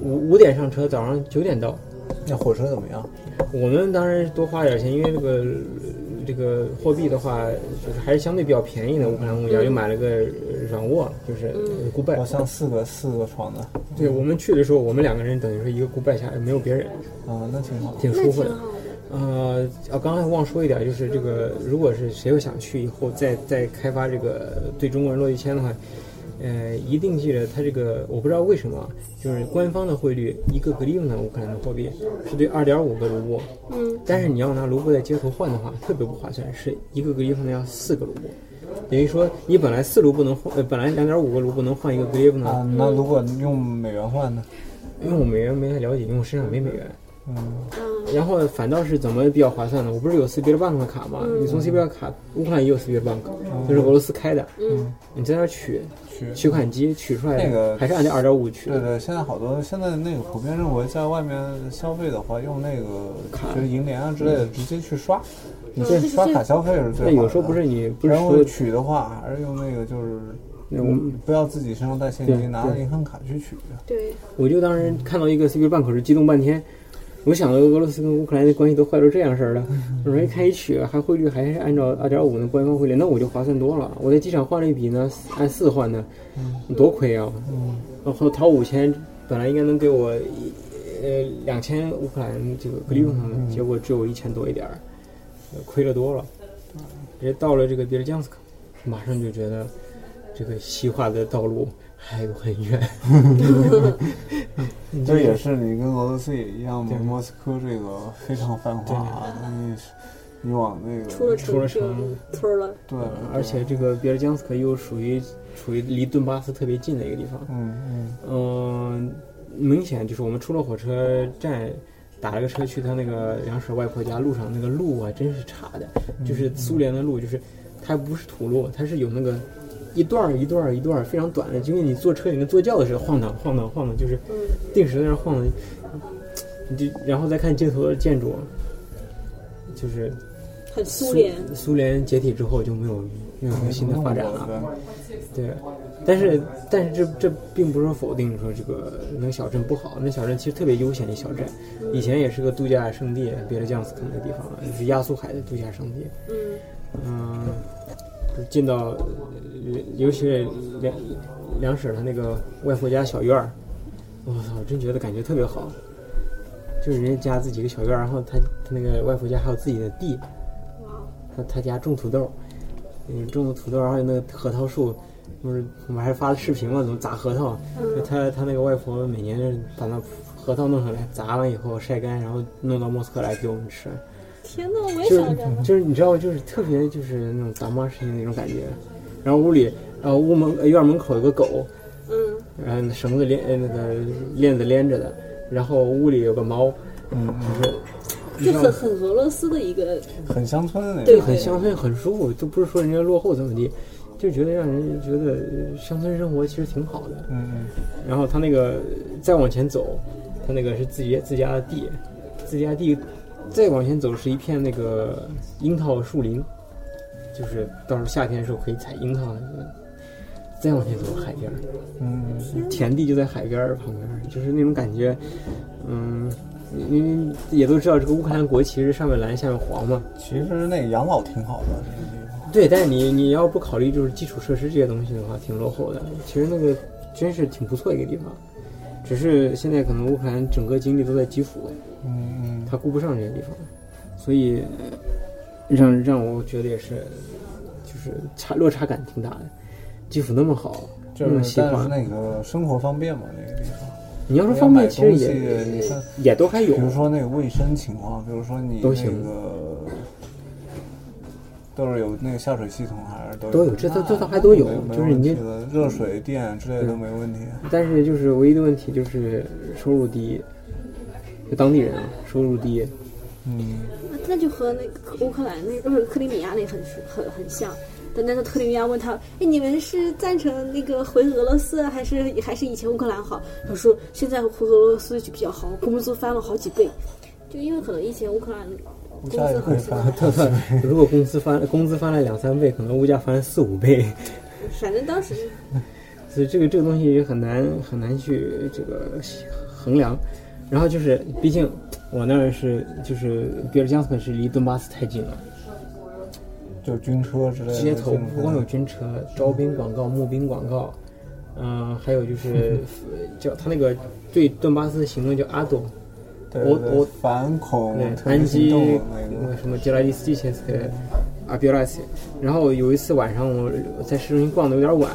五五点上车，早上九点到。那火车怎么样？我们当然多花点钱，因为这个这个货币的话，就是还是相对比较便宜的。乌克兰公家又买了个软卧，就是古拜好。像四个四个床的，对我们去的时候，我们两个人等于说一个古拜下，没有别人，啊，那挺好。挺舒服的。呃，啊，刚才忘说一点，就是这个，如果是谁又想去以后再再开发这个对中国人落地签的话，呃，一定记着它这个，我不知道为什么，就是官方的汇率一个格利用的乌克兰的货币是对二点五个卢布，嗯，但是你要拿卢布在街头换的话，特别不划算，是一个格列夫呢要四个卢布，等于说你本来四卢布能换，呃，本来两点五个卢布能换一个格列夫啊呢，，那如果用美元换呢？因为我美元没太了解，因为我身上没美元。嗯，然后反倒是怎么比较划算呢？我不是有 c b r Bank 的卡吗？你从 c b r 卡，乌克兰也有 c b r Bank，就是俄罗斯开的。嗯，你在那儿取去取款机取出来的，那个还是按照二点五取。对对，现在好多现在那个普遍认为，在外面消费的话，用那个卡就是银联啊之类的，直接去刷。你对这刷卡消费是最好的。那有时候不是你不是然后说取的话，还是用那个就是，那我嗯不要自己身上带现金，拿着银行卡去取。对，我就当时看到一个 C B bank 是激动半天，我想到俄罗斯跟乌克兰的关系都坏成这样式儿了，[laughs] 我说一看一取还汇率还是按照二点五的官方汇率，那我就划算多了。我在机场换了一笔呢，按四换的，多亏啊！然后掏五千，本来应该能给我一呃两千乌克兰这个格利用上的，结果只有一千多一点儿，呃亏了多了。直接到了这个别尔江斯克，马上就觉得这个西化的道路还有很远。[laughs] 这也是你跟俄罗斯也一样嘛，莫斯科这个非常繁华啊，你你往那个出了出了城。村了。对，而且这个别尔江斯克又属于处于离顿巴斯特别近的一个地方。嗯嗯。嗯、明显就是我们出了火车站，打了个车去他那个梁婶外婆家，路上那个路啊，真是差的，就是苏联的路，就是它不是土路，它是有那个一段儿一段儿一段儿非常短的，就跟你坐车里面坐轿子似的，晃荡晃荡晃荡，就是定时在那儿晃荡。你就然后再看街头的建筑，就是很苏联，苏联解体之后就没有没有什么新的发展了。对对，但是但是这这并不是说否定说这个那个小镇不好，那小镇其实特别悠闲的小镇，以前也是个度假胜地，别的江斯克那个地方也是亚速海的度假胜地。嗯嗯，就是进到，呃尤其是梁梁婶儿她那个外婆家小院儿，我操，真觉得感觉特别好。就是人家家自己个小院儿，然后他他那个外婆家还有自己的地，哇，他他家种土豆，嗯，种的土豆，还有那个核桃树，不是我们还发了视频嘛，怎么砸核桃？就他他那个外婆每年把那核桃弄上来，砸完以后晒干，然后弄到莫斯科来给我们吃。天呐，我也就是想着。就是你知道，就是特别就是那种大妈式的那种感觉。然后屋里，然后屋门呃院门口有个狗，嗯，然后绳子连呃那个链子连着的，然后屋里有个猫，嗯就是，就很很俄罗斯的一个，很乡村的那对种。很乡村，很舒服，就不是说人家落后怎么地，就觉得让人觉得呃乡村生活其实挺好的。嗯嗯，然后他那个再往前走，他那个是自己自家的地，自家地再往前走是一片那个樱桃树林，就是到时候夏天的时候可以采樱桃那个。再往前走海边儿，嗯，田地就在海边儿旁边儿，就是那种感觉，嗯，因为也都知道这个乌克兰国旗是上面蓝下面黄嘛，其实那个养老挺好的，这个地方。对，但是你你要不考虑就是基础设施这些东西的话，挺落后的。其实那个真是挺不错一个地方，只是现在可能乌克兰整个精力都在基辅，嗯嗯，他顾不上这些地方，所以呃让让我觉得也是，就是差落差感挺大的。基辅那么好，就那么喜欢但是，那个生活方便嘛，那个地方。你要说方便，其实也，也都还有比。如说那个卫生情况，比如说你那都行个都是有那个下水系统，还是都都有这都这都还都有就是你问题的热水电之类的都没问题。但是就是唯一的问题就是收入低，就当地人啊，收入低。嗯，那那就和那个乌克兰那个不是克里米亚那很很很像。但那个克里米亚问他，哎，你们是赞成那个回俄罗斯，还是还是以前乌克兰好？他说现在回俄罗斯就比较好，工资翻了好几倍。就因为可能以前乌克兰工物价也会翻如果工资翻工资翻了两三倍，可能物价翻四五倍，反正当时 [laughs] 所以这个这个东西很难很难去这个衡量。然后就是，毕竟我那儿是就是比尔江斯克是离顿巴斯太近了，就军车之类的。街头不光有军车、招兵广告、募兵广告，嗯、还有就是 [laughs] 叫他那个对顿巴斯的行动叫阿斗，我我反恐对，特别安基行动的那那个个什么杰拉利斯基切斯克阿比拉斯，然后有一次晚上我在市中心逛的有点晚，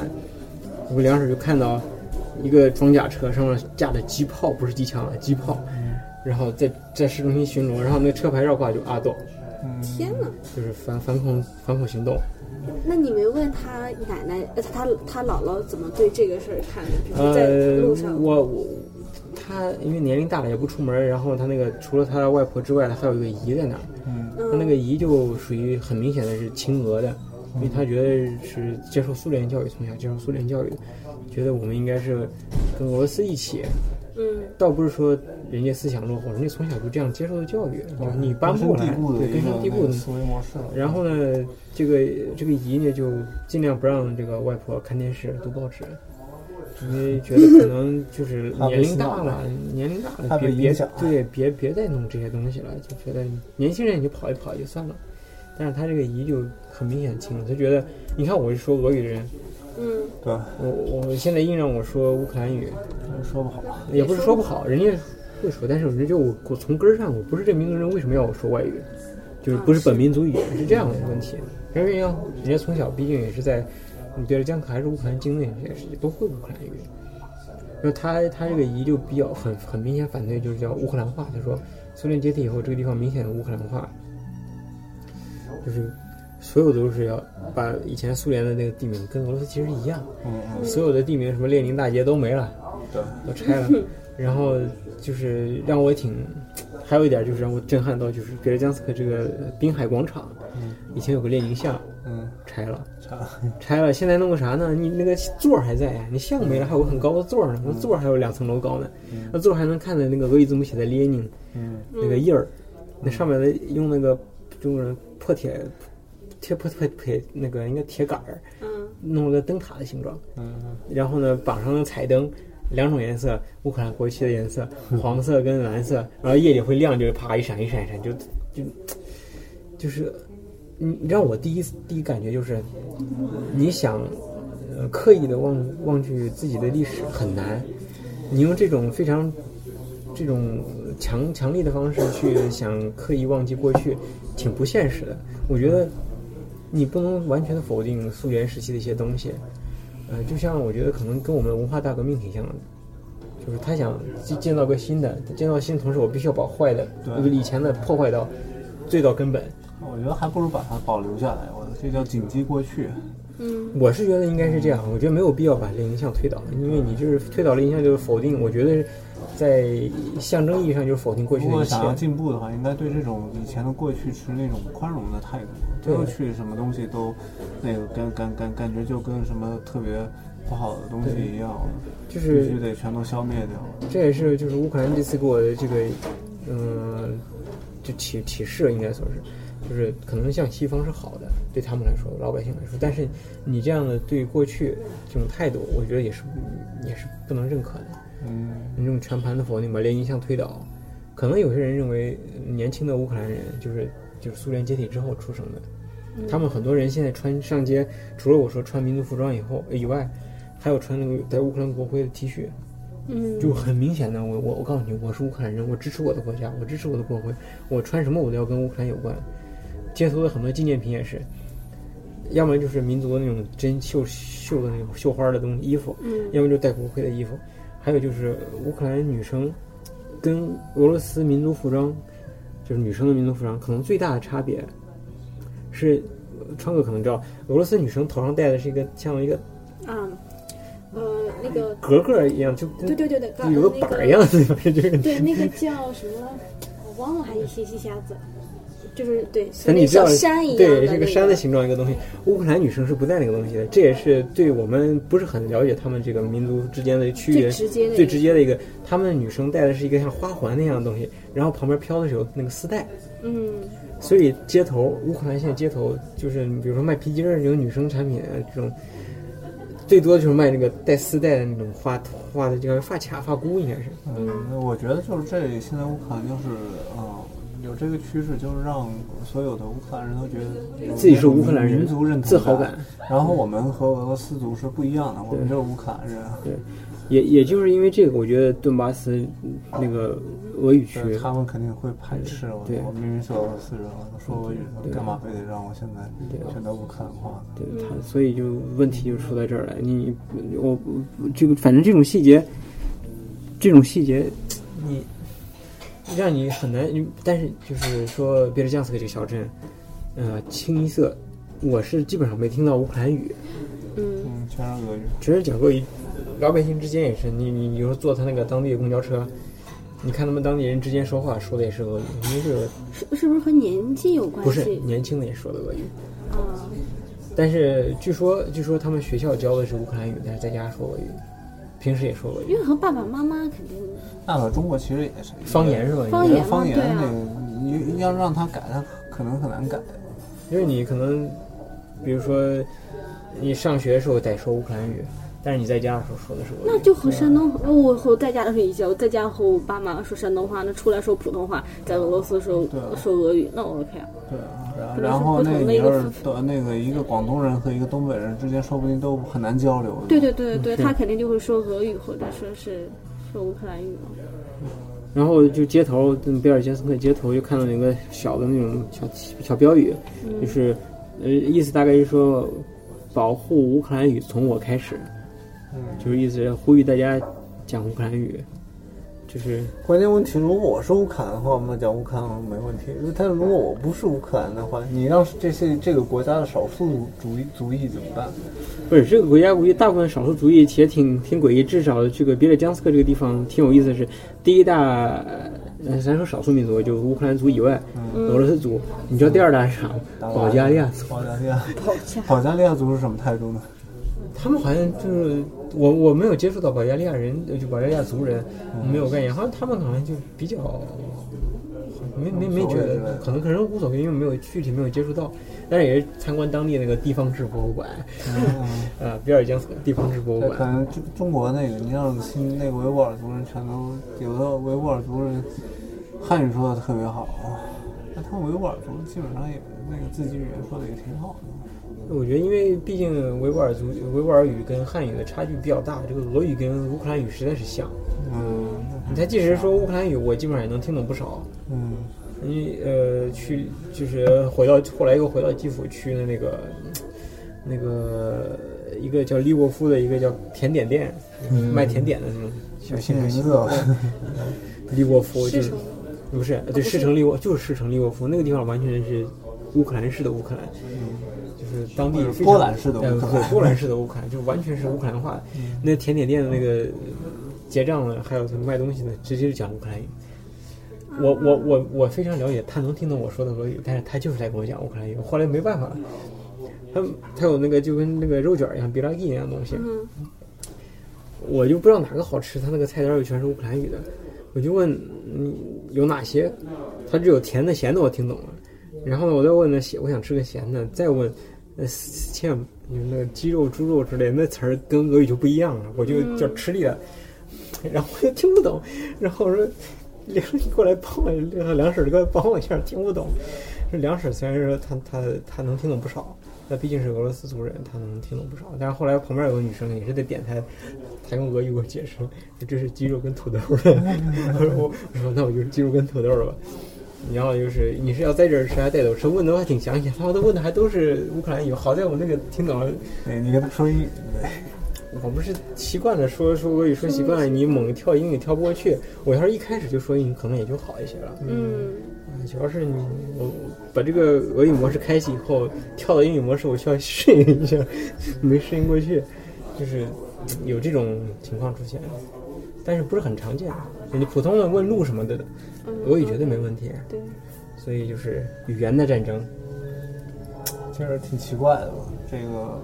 我两手就看到一个装甲车上面架的机炮，不是机枪啊，机炮，然后在在市中心巡逻，然后那个车牌绕挂就阿斗，天呐，就是反反恐反恐行动。那你没问他奶奶，呃，他他姥姥怎么对这个事儿看的？比如在呃路上，，我我他因为年龄大了也不出门，然后他那个除了他外婆之外，他还有一个姨在那儿。嗯他那个姨就属于很明显的是亲俄的，因为他觉得是接受苏联教育，从小接受苏联教育的，觉得我们应该是跟俄罗斯一起。嗯，倒不是说人家思想落后，人家从小就这样接受的教育，就是你搬不过来，根深蒂固的对，根深蒂固的。思维模式。然后呢，这个这个姨呢就尽量不让这个外婆看电视、读报纸，因为觉得可能就是 [laughs] 年龄大了，年龄大了，别别对，别别再弄这些东西了，就觉得年轻人你就跑一跑就算了。但是他这个姨就很明显清楚，他觉得，你看我是说俄语的人，嗯，对，我我现在硬让我说乌克兰语，说不好。也不是说不好，人家会说，但是人家我我从根儿上我不是这民族人，为什么要我说外语？就是不是本民族语言是这样的问题。人家要人家从小毕竟也是在，你别的江可还是乌克兰境内这些事情都会乌克兰语。然后他他这个姨就比较很很明显反对，就是叫乌克兰化。他说苏联解体以后，这个地方明显的乌克兰化，就是所有都是要把以前苏联的那个地名跟俄罗斯其实一样，所有的地名什么列宁大街都没了。对，都拆了。[laughs] 然后就是让我挺，还有一点就是让我震撼到，就是别尔江斯克这个滨海广场，以前有个列宁像，嗯，拆了，拆了。[laughs] 拆了。现在弄个啥呢？你那个座儿还在呀，你像没了，还有个很高的座儿呢，那座儿还有两层楼高呢，那座儿还能看见那个俄语字母写的列宁嗯。那个印儿，那上面的用那个中国人破铁铁破破破那个应该铁杆儿嗯。弄了个灯塔的形状，嗯。然后呢绑上了彩灯。两种颜色，乌克兰国旗的颜色，[laughs] 黄色跟蓝色，然后夜里会亮，就是啪一闪一闪一闪，就就就是，你让我第一第一感觉就是，你想呃刻意的忘忘记自己的历史很难，你用这种非常这种强强力的方式去想刻意忘记过去，挺不现实的。我觉得你不能完全的否定苏联时期的一些东西，呃，就像我觉得可能跟我们文化大革命挺像的。就是他想建建造个新的，建造新的同时，我必须要把坏的、以前的破坏到最到根本。我觉得还不如把它保留下来，我这叫谨记过去。嗯我是觉得应该是这样，我觉得没有必要把这个影像推倒，因为你就是推倒了影像就是否定，我觉得在象征意义上就是否定过去的一切如果想。要进步的话，应该对这种以前的过去持那种宽容的态度，不要去什么东西都那个感感感感觉就跟什么特别不好的东西一样，就是必须得全都消灭掉。这也是就是乌克兰这次给我的这个，嗯、就启启示应该说是，就是可能像西方是好的，对他们来说，老百姓来说，但是你这样的对过去这种态度，我觉得也是也是不能认可的。嗯，你这种全盘的否定，把列宁像推倒，可能有些人认为呃年轻的乌克兰人就是就是苏联解体之后出生的，他们很多人现在穿上街，除了我说穿民族服装以后以外，还有穿那个带乌克兰国徽的 T 恤，嗯，就很明显的，我我我告诉你，我是乌克兰人，我支持我的国家，我支持我的国徽，我穿什么我都要跟乌克兰有关。街头的很多纪念品也是，要么就是民族的那种针绣绣的那种绣花的东西衣服，嗯要么就带国徽的衣服，还有就是乌克兰女生跟俄罗斯民族服装，就是女生的民族服装，可能最大的差别是，川哥可能知道，俄罗斯女生头上戴的是一个像一个啊，呃，那个，格格一样，就对对对对，有个板儿一样的。[laughs] 对，那个叫什么？我忘了，还一些一下子，就是对，像山一样的、对，这个山的形状一个东西。乌克兰女生是不带那个东西的，这也是对我们不是很了解他们这个民族之间的区别最直接的最直接的一个。他们女生戴的是一个像花环那样的东西，然后旁边飘的是有那个丝带。嗯，所以街头，乌克兰现在街头就是，比如说卖皮筋儿这种女生产品啊，这种最多就是卖那个带丝带的那种花花的这个发卡、发箍，应该是。嗯，我觉得就是这现在乌克兰就是嗯。有这个趋势，就是让所有的乌克兰人都觉得自己是乌克兰人民族认同自豪感。然后我们和俄罗斯族是不一样的，我们就是乌克兰人。对，也也就是因为这个，我觉得顿巴斯那个俄语区，他们肯定会排斥我。对，我明明是俄罗斯人，我说俄语，干嘛非得让我现在选择乌克兰话？对他，所以就问题就出在这儿来。你我这个反正这种细节，这种细节，你。让你很难，但是就是说，别尔江斯克这个小镇，呃，清一色，我是基本上没听到乌克兰语，嗯，全是俄语，只是讲俄语。老百姓之间也是，你你有时候坐他那个当地的公交车，你看他们当地人之间说话说的也是俄语，因为这个是是不是和年纪有关系？不是年轻的也说的俄语，啊。但是据说据说他们学校教的是乌克兰语，但是在家说俄语。平时也说俄语，因为和爸爸妈妈肯定。那个中国其实也是方言是吧？方言方言啊那个，你要让他改，他可能很难改。因为你可能，比如说，你上学的时候得说乌克兰语，但是你在家的时候说的是俄语。那就和山东，我和在家的时候一样，我在家和我爸妈说山东话，那出来说普通话，在俄罗斯说说俄语，那我 OK 啊。对啊，然后那你要是那个一个广东人和一个东北人之间，说不定都很难交流。对对对对，他肯定就会说俄语或者说是说乌克兰语。然后就街头，比尔杰斯克街头就看到一个小的那种小小标语，嗯、就是呃意思大概是说保护乌克兰语从我开始，嗯，就是意思呼吁大家讲乌克兰语。就是关键问题，如果我是乌克兰的话，我们讲乌克兰没问题。但是如果我不是乌克兰的话，你让这些这个国家的少数主义族裔怎么办？不是这个国家，估计大部分少数族裔也挺挺诡异。至少这个别的江斯克这个地方挺有意思的是，第一大呃咱说少数民族，就乌克兰族以外，嗯俄罗斯族，你知道第二大是啥吗保加利亚族，保加利亚，保加保加利亚族是什么态度呢？他们好像就是我我没有接触到保加利亚人，呃就保加利亚族人没有概念，好像他们好像就比较没没没觉得可能可能无所谓，因为没有具体没有接触到，但是也是参观当地那个地方志博物馆，[laughs] 呃，比尔江斯地方志博物馆，可馆，能中中国那个，你像新那个维吾尔族人全都有的维吾尔族人汉语说的特别好，那他们维吾尔族基本上也那个自己语言说的也挺好的。我觉得因为毕竟维吾尔族维吾尔语跟汉语的差距比较大，这个俄语跟乌克兰语实在是像，嗯他即使说乌克兰语，我基本上也能听懂不少。嗯你呃去就是回到后来又回到基辅去的那个那个一个叫利沃夫的一个叫甜点店，卖甜点的那种小新小小名字啊，[laughs] 利沃夫就是不是对不是师承利沃就是师承利沃夫那个地方完全是乌克兰式的乌克兰，就是当地波兰式的乌克兰。波兰式的乌克兰，就完全是乌克兰话。那甜点店的那个结账的，还有他卖东西的，直接就讲乌克兰语。我我我我非常了解，他能听懂我说的俄语，但是他就是在跟我讲乌克兰语。后来没办法了，他他有那个就跟那个肉卷一样，比拉吉一样东西，嗯。我就不知道哪个好吃，他那个菜单又全是乌克兰语的，我就问嗯有哪些，他只有甜的咸的我听懂了，然后呢我再问呢咸我想吃个咸的，再问呃切就是那个鸡肉猪肉之类那词儿跟俄语就不一样了，我就叫吃力了，然后我就听不懂，然后我说梁你过来帮我，梁婶儿过来帮我一下，听不懂。这梁婶儿虽然说她她她能听懂不少，那毕竟是俄罗斯族人，她能听懂不少。但是后来旁边有个女生也是在点菜，她用俄语给我解释，说这是鸡肉跟土豆的。[laughs] 我说我我说那我就是鸡肉跟土豆了吧。然后就是你是要在这儿吃还是带走吃？问的还挺详细，他们都问的还都是乌克兰语。好在我那个听懂了，对你跟他说英语，我不是习惯了说说俄语说习惯了，你猛跳英语跳不过去。我要是一开始就说英语，可能也就好一些了。嗯啊主要是你我把这个俄语模式开启以后，跳到英语模式，我需要适应一下，[laughs] 没适应过去，就是有这种情况出现，但是不是很常见。你普通的问路什么的，俄语绝对没问题。对，所以就是语言的战争，其实挺奇怪的吧？这个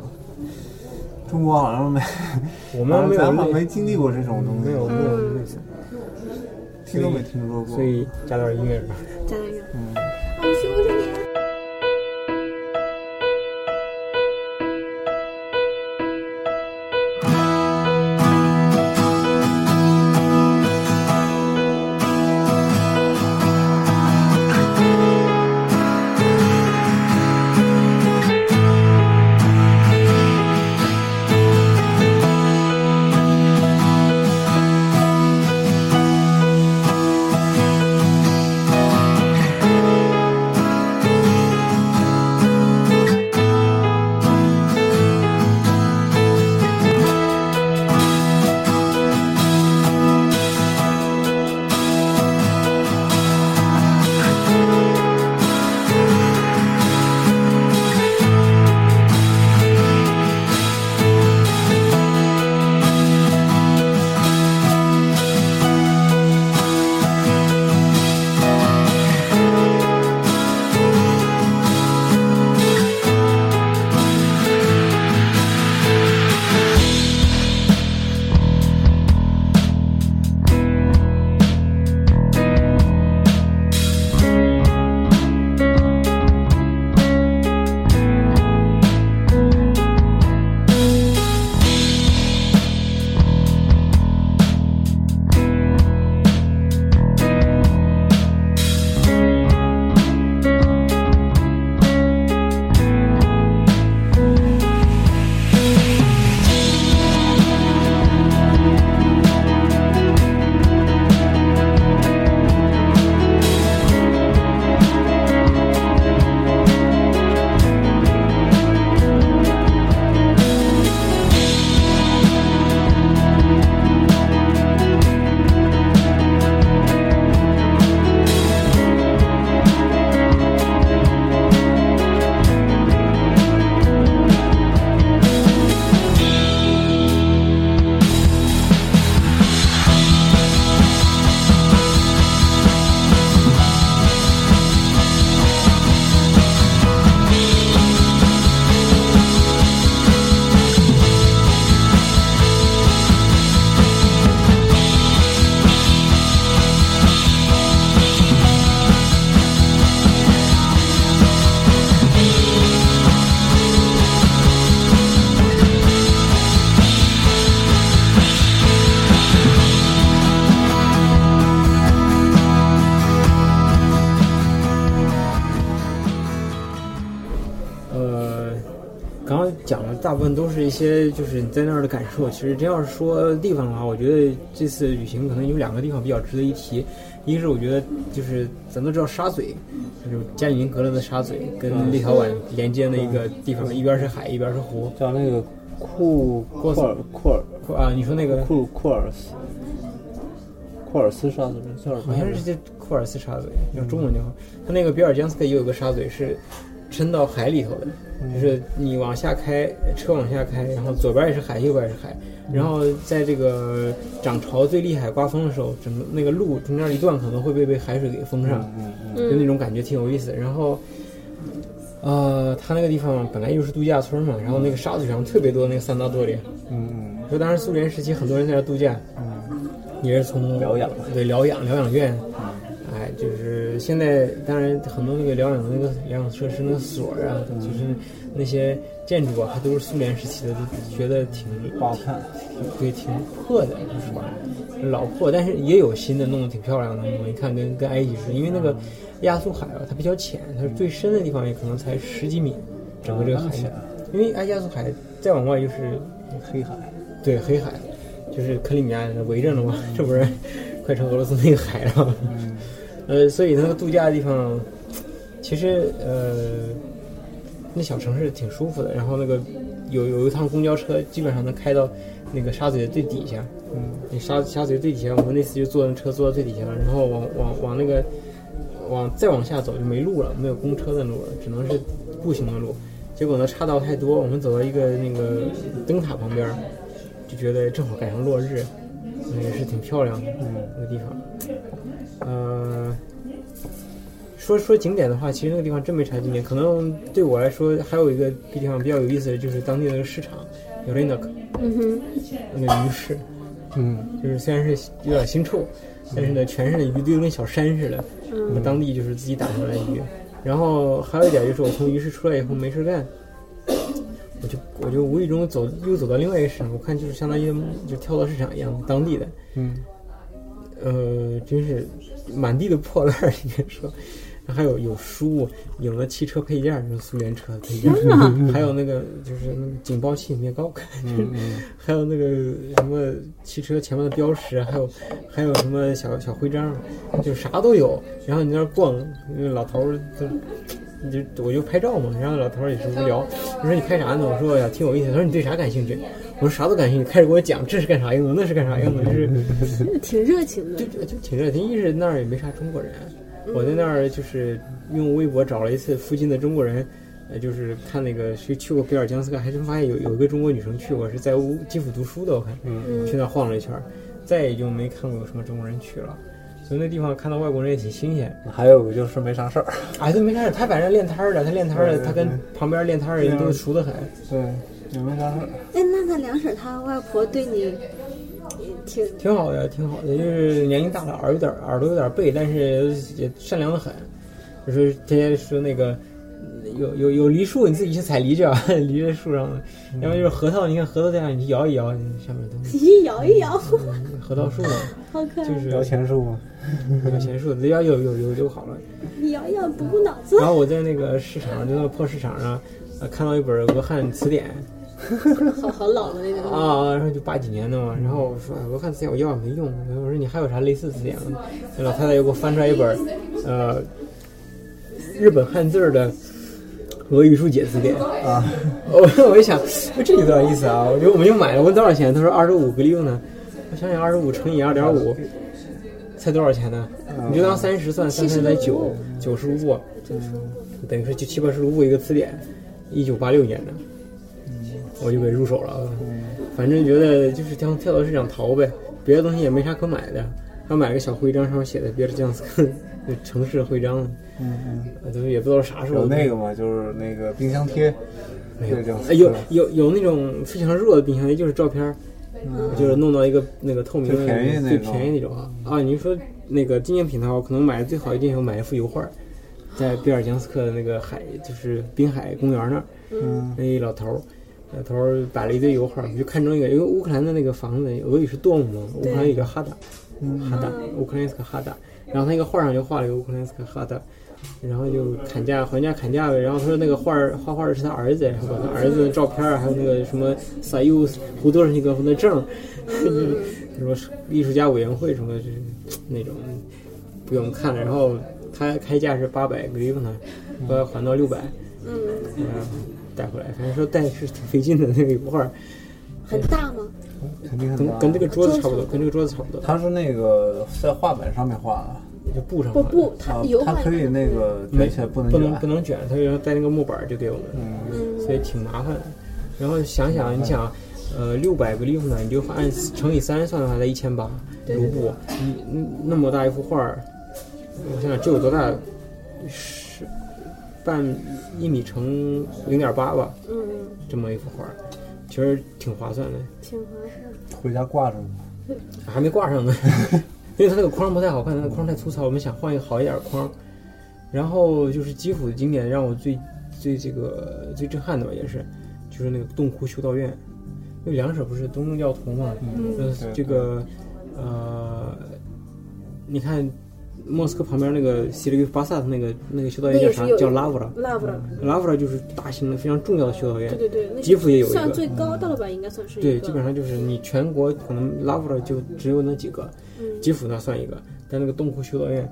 中国好像没，[laughs] 我们没有咱们没经历过这种东西，没有没有类似，听都没听说过。所以加点音乐吧。加点乐。嗯。部分都是一些就是你在那儿的感受。其实真要是说地方的话，我觉得这次旅行可能有两个地方比较值得一提。一个是我觉得就是咱都知道沙嘴，就是加里宁格勒的沙嘴跟立陶宛连接的一个地方，一边是海，一边是湖。叫那个库库尔库尔啊，你说那个库库尔斯库尔斯沙嘴？好像是这库尔斯沙嘴，用中文就好。它那个比尔江斯克也有个沙嘴是伸到海里头的，就是你往下开，车往下开，然后左边也是海，右边也是海。然后在这个涨潮最厉害、刮风的时候，整个那个路中间一段可能会被被海水给封上，就那种感觉挺有意思。然后，呃，它那个地方本来又是度假村嘛，然后那个沙子上特别多那个三大多里，嗯嗯，说当时苏联时期很多人在那度假，嗯，也是从疗养。对疗养疗养院，哎，就是现在当然很多那个疗养的那个疗养设施那个所啊，就是那些建筑啊，还都是苏联时期的，就觉得挺不好看，对，挺破的，就是吧，老破，但是也有新的，弄得挺漂亮的。我一看跟跟埃及似的，因为那个亚速海啊，它比较浅，它最深的地方也可能才十几米，整个这个海浅，因为埃亚速海再往外就是黑海，对，黑海，就是克里米亚围着呢嘛，这不是快成俄罗斯那个海了。呃，所以那个度假的地方，其实呃，那小城市挺舒服的。然后那个有有一趟公交车，基本上能开到那个沙嘴的最底下。嗯，那沙沙嘴最底下，我们那次就坐那车坐到最底下了，然后往往往那个往再往下走就没路了，没有公车的路了，只能是步行的路。结果呢，岔道太多，我们走到一个那个灯塔旁边，就觉得正好赶上落日，也是挺漂亮的。嗯，那个地方。呃，说说景点的话，其实那个地方真没啥景点。可能对我来说，还有一个地方比较有意思的就是当地的那个市场，有那个嗯哼，那个鱼市，嗯，就是虽然是有点腥臭，但是呢，全是鱼都跟小山似的。我们当地就是自己打出来的鱼。然后还有一点就是，我从鱼市出来以后没事干，我就我就无意中走又走到另外一个市场，我看就是相当于就跳蚤市场一样，当地的。嗯。呃，真是满地的破烂儿，应该说，还有有书，有了汽车配件儿，那苏联车的配件儿，[laughs] 还有那个就是那个警报器没高看，[laughs] 还有那个什么汽车前面的标识，还有还有什么小小徽章，就啥都有。然后你在那儿逛，那个老头儿都，就我就拍照嘛。然后老头儿也是无聊，我说你拍啥呢？我说呀挺有意思。他说你对啥感兴趣？我说啥都感兴趣，开始给我讲这是干啥用的，那是干啥用的，就是 [laughs] 挺热情的，就就挺热情。一是那儿也没啥中国人，我在那儿就是用微博找了一次附近的中国人，呃，就是看那个去去过比尔江斯克，还真发现有有一个中国女生去过，是在乌基辅读书的，我看，嗯去那儿晃了一圈，再也就没看过有什么中国人去了。所以那地方看到外国人也挺新鲜。还有个就是没啥事儿，哎，都没啥事，他反正练摊儿的，他练摊儿的，他跟旁边练摊儿的人都熟得很。对，也没啥事儿。哎，那他梁婶她外婆对你挺挺好的，挺好的，就是年纪大了，耳有点耳朵有点背，但是也善良的很。就是天天说那个有有有梨树，你自己去采梨去啊，梨在树上。要么就是核桃，你看核桃在上，你摇一摇，上面都一摇一摇，核桃树嘛，好可爱，就是摇钱树嘛？摇钱树，只要有有有就好了。你摇一摇补补脑子然。后我在那个市场，就那个破市场上，呃，看到一本俄汉词典。[laughs] 好好老的那种。啊，然后就八几年的嘛，然后我说，哎，我看词典我要也没用，我说你还有啥类似词典吗？那老太太又给我翻出来一本，呃，日本汉字儿的俄语书解字典啊，我 [laughs] 我一想，这有点意思啊，我就我们就买了，问多少钱？他说二十五个六呢，我想想二十五乘以二点五，才多少钱呢？你就当三十算，三十才九九十卢布，等于说就七八十卢布一个词典，一九八六年的。我就给入手了，反正觉得就是将跳蚤市场淘呗，别的东西也没啥可买的，还买个小徽章，上面写的别的江斯克 [laughs] 那城市徽章，嗯嗯，都也不知道啥时候。有那个吗？就是那个冰箱贴，没有。那叫哎有有有那种非常弱的冰箱贴，就是照片儿，就是弄到一个那个透明的最便宜那最种啊。啊！你说那个纪念品的话，我可能买的最好一定要买一幅油画儿，在比尔江斯克的那个海，就是滨海公园那儿，嗯。那一老头儿，老头儿摆了一堆油画，我就看中一个，因为乌克兰的那个房子俄语是 dom 嘛，乌克兰语叫哈达，哈达，乌克兰斯克哈达，然后他那个画上就画了一个乌克兰斯克哈达，然后就砍价还价砍价呗。然后他说那个画儿画画的是他儿子，然后把他儿子的照片儿还有那个什么撒又胡多少 [laughs] 那个那证儿，就是什么艺术家委员会什么就是那种不用看了。然后他开价是八百格里夫呢，后来还到六百，嗯，带回来。反正说带是挺费劲的那个一幅画儿，很大吗？肯定很大。跟跟这个桌子差不多，跟这个桌子差不多，它是那个在画板上面画的，就布上画的不不，它啊油，画它可以那个没卷起来不能不能卷不能卷，它要带那个木板就给我们。嗯，嗯，所以挺麻烦的。然后想想，你想，呃，六百个 leaf 呢，你就按乘以三算的话，才一千八卢布。你嗯那么大一幅画儿，我想想这有多大？是半一米乘零点八吧，嗯，这么一幅画儿，其实挺划算的。挺划算。回家挂上。[laughs] 还没挂上呢，[laughs] 因为它那个框不太好看，它那个框太粗糙，我们想换一个好一点的框。然后就是基辅的经典，让我最最这个最震撼的吧，也是就是那个洞窟修道院，因为两者不是东正教徒嘛，嗯这个呃，你看莫斯科旁边那个西里巴萨的那个那个修道院叫啥？叫拉夫拉，love 了，拉。夫拉就是大型的非常重要的修道院对，对对，那基辅也有一算个。最高的了吧？应该算是一对，基本上就是你全国可能拉夫拉就只有那几个，嗯。基辅那算一个，但那个洞窟修道院，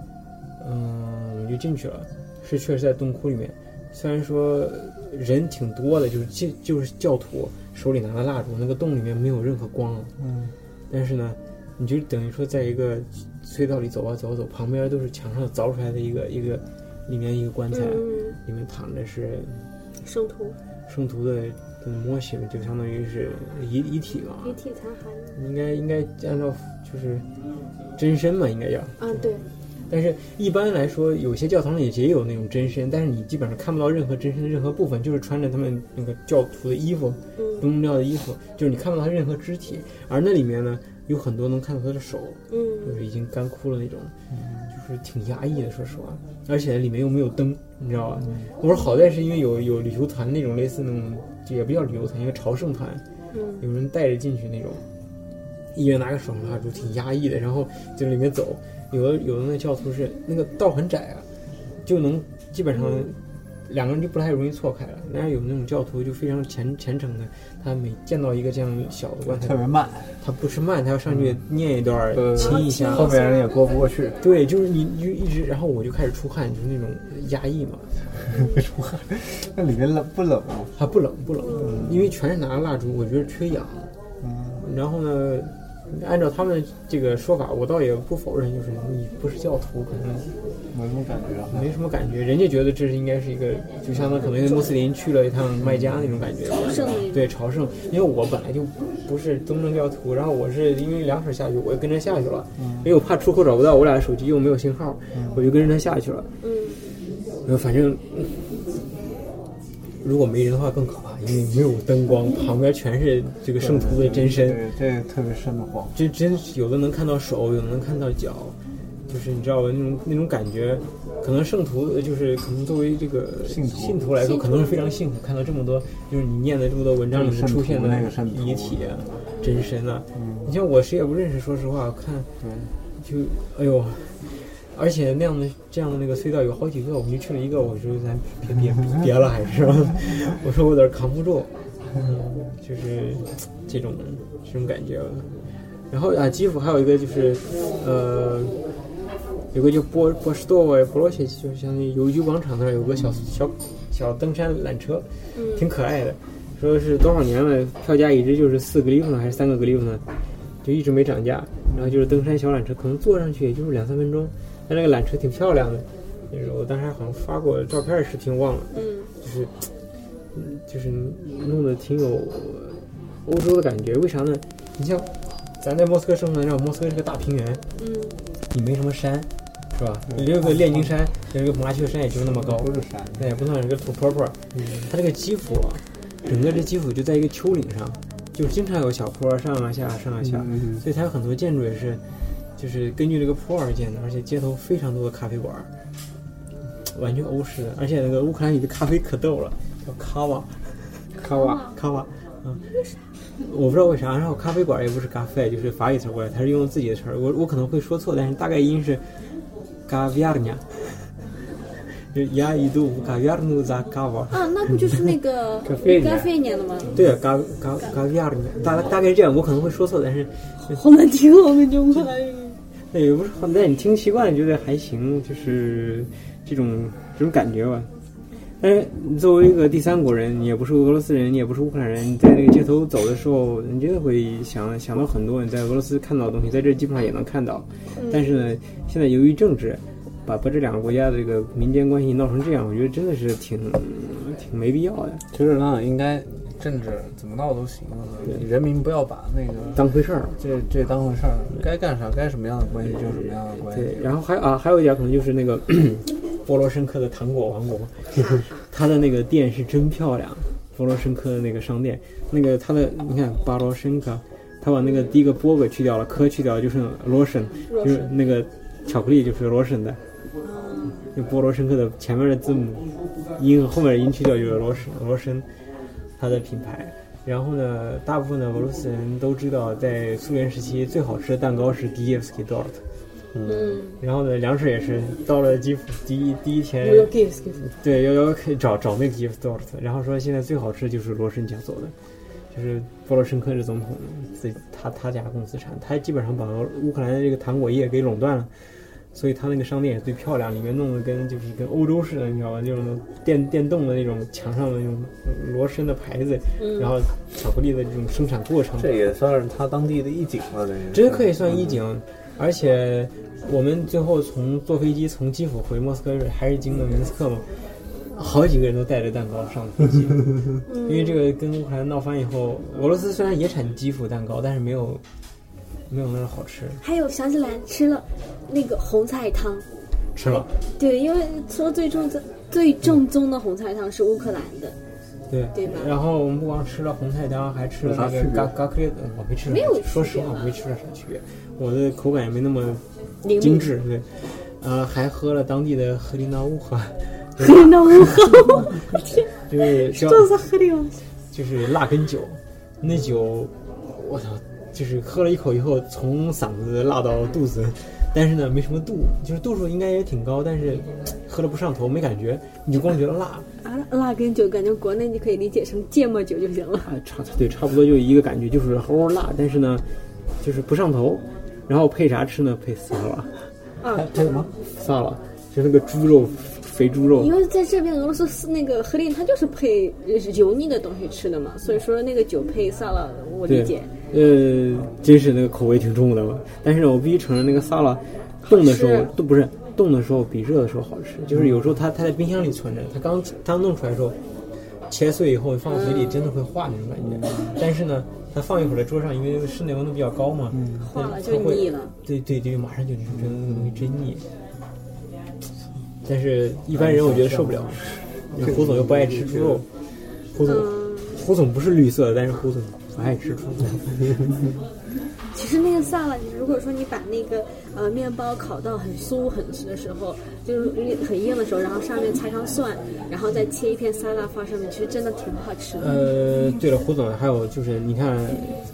嗯，我们就进去了，是确实在洞窟里面，虽然说人挺多的，就是就就是教徒手里拿着蜡烛，那个洞里面没有任何光，嗯，但是呢，你就等于说在一个隧道里走啊走啊走，旁边都是墙上凿出来的一个一个里面一个棺材，嗯，里面躺着是圣徒。圣徒的的模型，就相当于是遗遗体嘛，遗体残骸。应该应该按照就是真身嘛，应该要。啊，对，但是一般来说，有些教堂里也有那种真身，但是你基本上看不到任何真身的任何部分，就是穿着他们那个教徒的衣服，嗯。东正教的衣服，就是你看不到他任何肢体。而那里面呢，有很多能看到他的手，就嗯是已经干枯了那种，就是挺压抑的，说实话。而且里面又没有灯，你知道吧？我说好在是因为有有旅游团那种类似那种，也不叫旅游团，因为朝圣团，嗯有人带着进去那种，一人拿个手上蜡烛，挺压抑的。然后就里面走，有的有的那教徒是那个道很窄啊，就能基本上两个人就不太容易错开了。但是有那种教徒就非常虔虔诚的，他每见到一个这样小的棺材特，别慢，他不是慢，他要上去念一段亲一下。后面人也过不过去。对，就是你你就一直，然后我就开始出汗，就是那种压抑嘛。出汗那里面冷不冷啊？还不冷不冷，因为全是拿蜡烛，我觉得缺氧。嗯，然后呢，按照他们这个说法，我倒也不否认，就是你不是教徒，可能没什么感觉啊。没什么感觉。人家觉得这是应该是一个，就相当可能穆斯林去了一趟麦加那种感觉。对朝圣，因为我本来就不是东正教徒，然后我是因为两手下去，我就跟着下去了，因为我怕出口找不到，我俩手机又没有信号，我就跟着他下去了。嗯呃，反正如果没人的话更可怕，因为没有灯光，旁边全是这个圣徒的真身。对，这个特别瘆得慌。这真是有的能看到手，有的能看到脚，就是你知道吧？那种那种感觉，可能圣徒呃就是可能作为这个信徒信徒来说，可能是非常幸福，看到这么多就是你念的这么多文章里面出现的遗体啊、真身啊。嗯，你像我谁也不认识，说实话，看对，就哎呦，而且那样的这样的那个隧道有好几个，我们就去了一个，我说咱别别别了，还是，我说我有点扛不住，嗯，就是这种这种感觉。然后啊，基辅还有一个就是，呃，有个叫波波士多维波罗谢，就是相当于邮局广场那儿有个小小小登山缆车，挺可爱的。说是多少年了，票价一直就是四个利弗呢，还是三个格利弗呢，就一直没涨价。然后就是登山小缆车，可能坐上去也就是两三分钟，但那个缆车挺漂亮的。就是我当时好像发过照片儿视频，忘了，嗯就是嗯就是弄得挺有欧洲的感觉。为啥呢？你像咱在莫斯科生活，你知道莫斯科是个大平原，嗯你没什么山，是吧？你有个炼金山，有一个麻雀山，也就那么高，不是山，那也不算是个土坡坡。它这个基辅啊，整个这基辅就在一个丘陵上，就经常有小坡上啊下上啊下，嗯所以它有很多建筑也是，就是根据这个坡而建的，而且街头非常多的咖啡馆，完全欧式的，而且那个乌克兰语的咖啡可逗了，叫卡瓦，卡瓦，卡瓦，嗯，我不知道为啥，然后咖啡馆也不是咖啡，就是法语词过来，他是用自己的词儿，我我可能会说错，但是大概音是嘎维亚尼亚，就呀一度嘎维尔努扎嘎瓦。啊，那不就是那个咖啡咖啡年的吗？对啊，嘎嘎嘎维尔努，大大概是这样，我可能会说错，但是好难听哦，那种乌克也不是很，但你听习惯了，觉得还行，就是这种这种感觉吧。但是你作为一个第三国人，你也不是俄罗斯人，你也不是乌克兰人，你在那个街头走的时候，你真的会想想到很多你在俄罗斯看到的东西，在这基本上也能看到。但是呢，现在由于政治，把把这两个国家的这个民间关系闹成这样，我觉得真的是挺挺没必要的，其实呢，应该政治怎么闹都行，人民不要把那个当回事儿。这这当回事儿，该干啥该什么样的关系就是什么样的关系。对，然后还啊还有一点可能就是那个 [coughs] 波罗申科的糖果王国，他 [laughs] 的那个店是真漂亮。波罗申科的那个商店，那个他的你看巴罗申科，他把那个第一个波给去掉了，科去掉，就剩罗申，就是那个巧克力就是罗申的。就波罗申科的前面的字母音和后面的音去掉就是罗申罗申，它的品牌。然后呢，大部分的俄罗斯人都知道，在苏联时期最好吃的蛋糕是 d i e v s k y Dort。嗯，然后呢，粮食也是到了基辅第一第一天，对要要要找找那个 gift dort，然后说现在最好吃的就是罗申家做的，就是波罗申科是总统自他他家公司产，他基本上把乌克兰的这个糖果业给垄断了，所以他那个商店也最漂亮，里面弄得跟就是跟欧洲似的，你知道吧？那种电电动的那种墙上的那种罗申的牌子，然后巧克力的这种生产过程，这也算是他当地的一景了，这是真可以算一景。而且我们最后从坐飞机从基辅回莫斯科还是经过明斯克嘛，好几个人都带着蛋糕上飞机，[laughs] 因为这个跟乌克兰闹翻以后，俄罗斯虽然也产基辅蛋糕，但是没有没有那儿好吃。还有想起来吃了那个红菜汤，吃了，对，因为说最正宗最正宗的红菜汤是乌克兰的，对对吧？然后我们不光吃了红菜汤，还吃了那个嘎嘎克列，我没吃没有说实话，我没吃出来啥区别，我的口感也没那么。精致，对。呃，还喝了当地的黑林纳乌 [laughs] 河，那我好，就是叫这是喝的吗？就是辣根酒，那酒，我操，就是喝了一口以后，从嗓子辣到肚子，但是呢没什么度，就是度数应该也挺高，但是喝了不上头，没感觉，你就光觉得辣，啊，辣根酒感觉国内你可以理解成芥末酒就行了。[laughs] 啊，差对，差不多就一个感觉，就是齁齁辣，但是呢，就是不上头。然后配啥吃呢？配 [laughs] 萨拉，啊，配什么？萨拉就那个猪肉，肥猪肉因。为在这边俄罗斯是那个赫林，它就是配油腻的东西吃的嘛，所以说那个酒配萨拉，我理解。呃，真是那个口味挺重的吧？但是我必须承认，那个萨拉冻的时候都不是冻的时候比热的时候好吃。就是有时候它它在冰箱里存着，它刚刚弄出来的时候，切碎以后放到嘴里真的会化那种感觉。但是呢，它放一会儿在桌上，因为室内温度比较高嘛，它化了它会就腻了。对对对，马上就觉得那个东西真腻。但是一般人我觉得受不了，胡总又不爱吃猪肉，胡总嗯，胡总不是绿色的，但是胡总不爱吃猪肉。[laughs] 其实那个萨拉，如果说你把那个呃面包烤到很酥很实的时候，就是很硬的时候，然后上面擦上蒜，然后再切一片沙拉放上面，其实真的挺好吃的。呃，对了，胡总，还有就是，你看，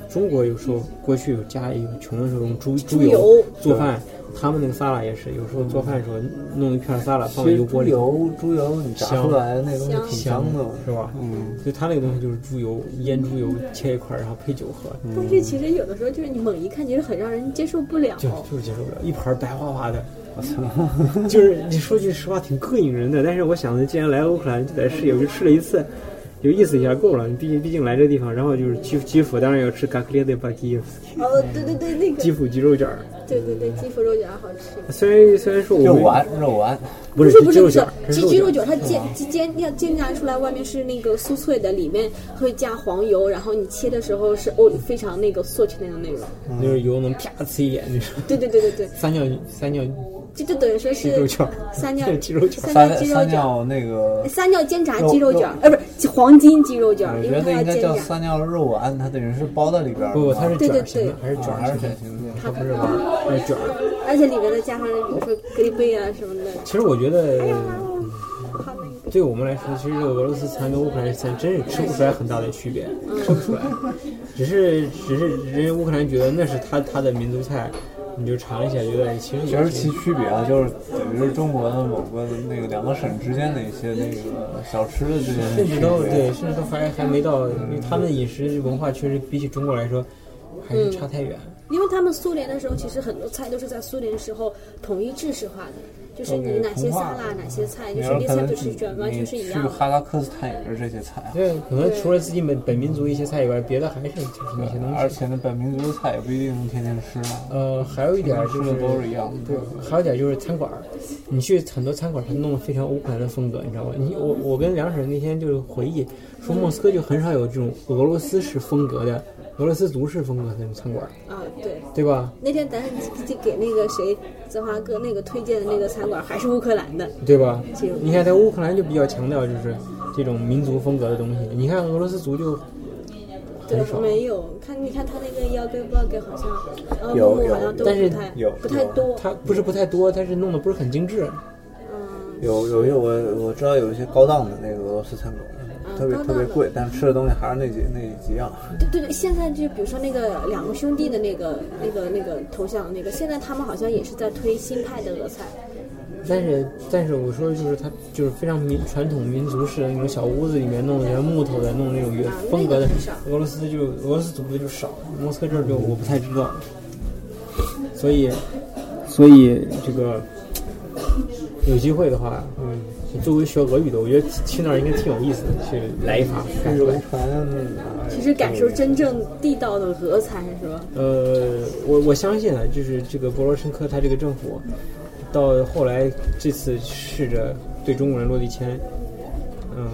中国有时候过去有家里有穷的时候用猪猪油油做饭，他们那个沙拉也是，有时候做饭的时候弄一片沙拉放在油锅里，油猪油你炸出来那东西挺香的，是吧？嗯，就他那个东西就是猪油腌猪油切一块儿，然后配酒喝，但是其实有的时候就是你猛一看，其实很让人接受不了。就就是接受不了，一盘白花花的，我操，[laughs] 就是你说句实话挺膈应人的。但是我想着，既然来乌克兰就得试，我就试了一次，有意思一下够了。你毕竟毕竟来这地方，然后就是基基辅，当然要吃嘎克列的巴基哦，对对对，那个，基辅鸡肉卷儿。对对对，鸡脯肉卷好吃。虽然虽然说我没肉丸肉丸，不是是不是不是鸡鸡鸡肉卷儿它煎鸡煎要煎炸出来，外面是那个酥脆的，里面会加黄油，然后你切的时候是哦非常那个酥脆的那种。就是油能啪呲一脸那种。对对对对对，三角三角这就等于说是鸡肉卷儿，三尿 [laughs] 鸡肉卷儿。三尿那个，三尿煎炸鸡肉卷儿，呃，不是黄金鸡肉卷儿，我觉得应该。叫三尿肉丸，它等于是包在里边儿。不不，它是对对卷儿型的，还是卷啊还是儿型的，卷型的。它不是丸儿，它是卷儿。而且里边再加上比如说格里贝啊什么的，其实我觉得。对我们来说，其实这个俄罗斯餐跟乌克兰餐真是吃不出来很大的区别，吃不出来。只是只是人家乌克兰觉得那是他他的民族菜，你就尝一下，觉得其实其实其区别啊，就是等于是中国的某个那个两个省之间的一些那个小吃的这些甚至都对，甚至都还还没到，因为他们的饮食文化确实比起中国来说还是差太远。因为他们苏联的时候，其实很多菜都是在苏联时候统一制式化的，就是你哪些沙拉、哪些菜，就是那你要可能菜就是全完全是一样的。去哈萨克斯坦也是这些菜，对，可能除了自己本本民族一些菜以外，别的还是就是那些东西。而且那本民族的菜也不一定能天天吃啊，呃，还有一点就是都是一样的。对，还有一点就是餐馆儿，你去很多餐馆儿，它弄得非常乌克兰的风格，你知道吗？你我我跟梁婶那天就是回忆说，莫斯科就很少有这种俄罗斯式风格的、俄罗斯族式风格的那种餐馆，啊，对。对吧？那天咱给给那个谁泽华哥那个推荐的那个餐馆还是乌克兰的，对吧就？你看，在乌克兰就比较强调就是这种民族风格的东西，你看俄罗斯族就对很少，没有看你看他那个要跟不要给好像，呃，有木木好像都但是不太有不太多，他不是不太多，但是弄得不是很精致。嗯，有有有我我知道有一些高档的那个俄罗斯餐馆，特别特别贵，但是吃的东西还是那几那几样。对对对，现在就比如说那个两个兄弟的那个那个那个头像那个，现在他们好像也是在推新派的俄菜，但是但是我说的就是它就是非常民传统民族式的那种小屋子里面弄的全木头的，弄那种风格的。俄罗斯就俄罗斯族的就少，莫斯科这儿就我不太知道，所以所以这个有机会的话，嗯，作为学俄语的，我觉得去那儿应该挺有意思的，去来一发感受感受。传其实感受真正地道的俄餐是吧？呃，我我相信啊，就是这个博罗申科他这个政府，到后来这次试着对中国人落地签，嗯、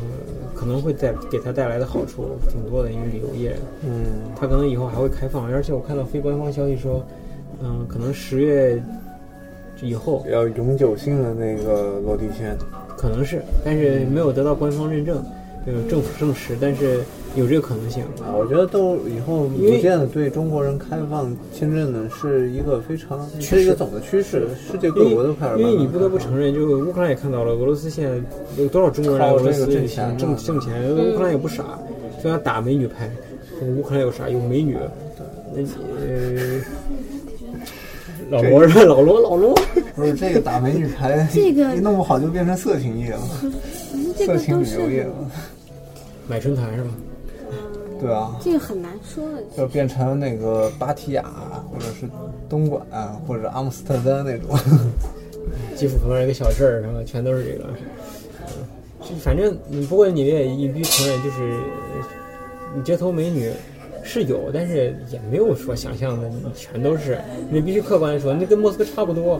可能会带给他带来的好处挺多的，因为旅游业，嗯，他可能以后还会开放，而且我看到非官方消息说，嗯、可能十月以后要永久性的那个落地签。可能是，但是没有得到官方认证，呃，政府证实，但是有这个可能性。啊，我觉得都以后逐渐的对中国人开放签证呢，是一个非常是一个总的趋势，世界各国都开始。因为你不得不承认，就是乌克兰也看到了，俄罗斯现在有多少中国人来俄罗斯挣钱挣挣钱，乌克兰也不傻，虽然打美女牌，乌克兰有啥？有美女，那你呃，老罗是吧老罗老罗，[laughs] 不是这个打美女牌，[laughs] 这个一弄不好就变成色情业了，这个色情旅游业了。买春台是吧？对啊，这个很难说的。就变成那个芭提雅，或者是东莞，或者阿姆斯特丹那种。[laughs] 基辅旁边一个小镇儿，然后全都是这个。嗯就反正你不过你也一必须承认，就是呃你街头美女是有，但是也没有说想象的全都是。你必须客观的说，那跟莫斯科差不多，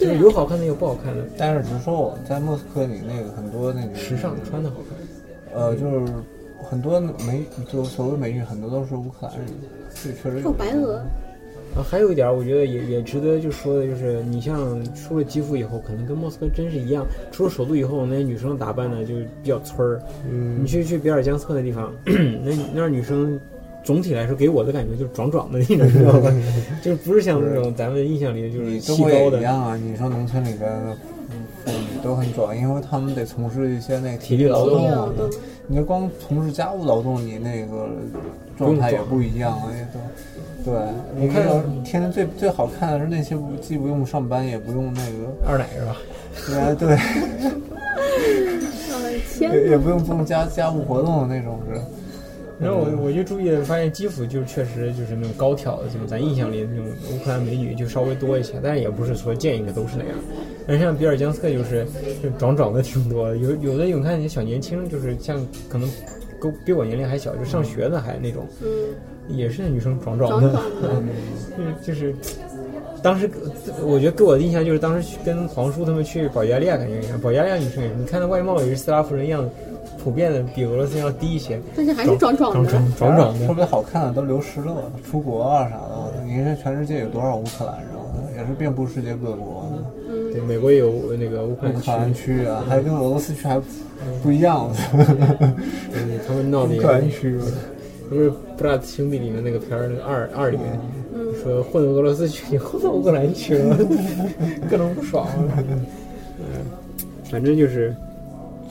就是有好看的有不好看的，但是只是说我在莫斯科里那个很多那个时尚穿的好看。呃，就是很多美，就所谓美女，很多都是乌克兰人，这确实还有白俄，啊，还有一点儿，我觉得也也值得就说的，就是你像出了基辅以后，可能跟莫斯科真是一样。出了首都以后，那些女生打扮的就比较村儿。嗯你去去比尔江斯克那地方，[clears throat] 那那儿女生总体来说给我的感觉就是壮壮的那种，知道吧？[laughs] [laughs] 就是不是像那种咱们印象里的就是细高的。一样啊，你说农村里边的妇女都很壮，因为他们得从事一些那个体力劳动体力劳动，你就光从事家务劳动，你那个状态也不一样啊，也都。对，你看到，天天最最好看的是那些不既不用上班，也不用那个，二奶是吧？[laughs] 对对，啊天也也哪！不用做家家务活动的那种是。然后我我就注意发现基辅就是确实就是那种高挑的，就是咱印象里的那种乌克兰美女就稍微多一些，但是也不是说见一个都是那样。但像比尔江斯克就是就壮壮的挺多的，有有的有看那些小年轻，就是像可能跟比我年龄还小，就上学的还那种，嗯，也是女生壮壮的，壮壮的，就是就是。当时我觉得给我的印象就是当时去跟黄叔他们去保加利亚感觉一样，保加利亚女生也是，你看她外貌也是斯拉夫人样，普遍的比俄罗斯要低一些，但是还是壮壮的。壮壮壮壮的特。别好看的都流失了，出国啊啥的。你看全世界有多少乌克兰人啊？也是遍布世界各国。嗯对，美国也有那个乌克乌兰克兰区，区啊，还跟俄罗斯区还不一样。嗯，他们闹的也乌克兰区，不是布拉特兄弟里面那个片儿那个二二里面，说混俄罗斯去，你混到乌克兰去了，[laughs] 各种不爽。嗯，反正就是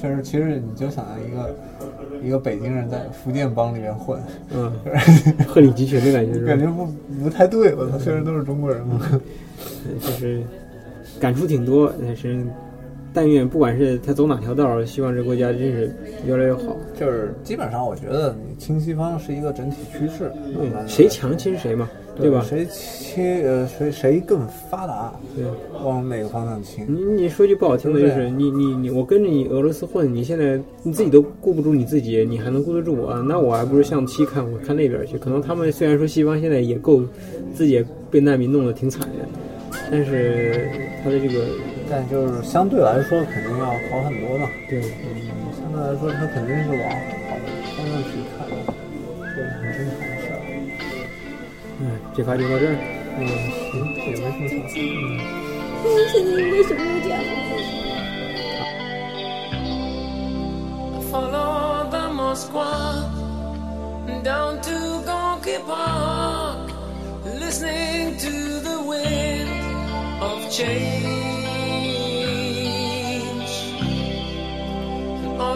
就是其实你就想一个一个北京人在福建帮里面混，嗯，[laughs] 鹤立鸡群的感觉？感觉不不太对。我操，虽然都是中国人嘛，就是感触挺多，但是但愿不管是他走哪条道儿，希望这国家真是越来越好。就是基本上我觉得你亲西方是一个整体趋势，谁强亲谁嘛，对吧？谁亲呃谁谁更发达，对。往哪个方向亲？你你说句不好听的，就是你你你，我跟着你俄罗斯混，你现在你自己都顾不住你自己，你还能顾得住我？那我还不如向西看，我看那边去。可能他们虽然说西方现在也够，自己也被难民弄得挺惨的，但是他的这个但就是相对来说肯定要好很多嘛。对，嗯，相对来说它肯定是往好的方向去看，这是很正常的事儿。嗯，这发就到这儿。嗯，行，也没什么啥。嗯。现在应该什么这样？Follow the Moskva down to Gonky Park, listening to the wind of change.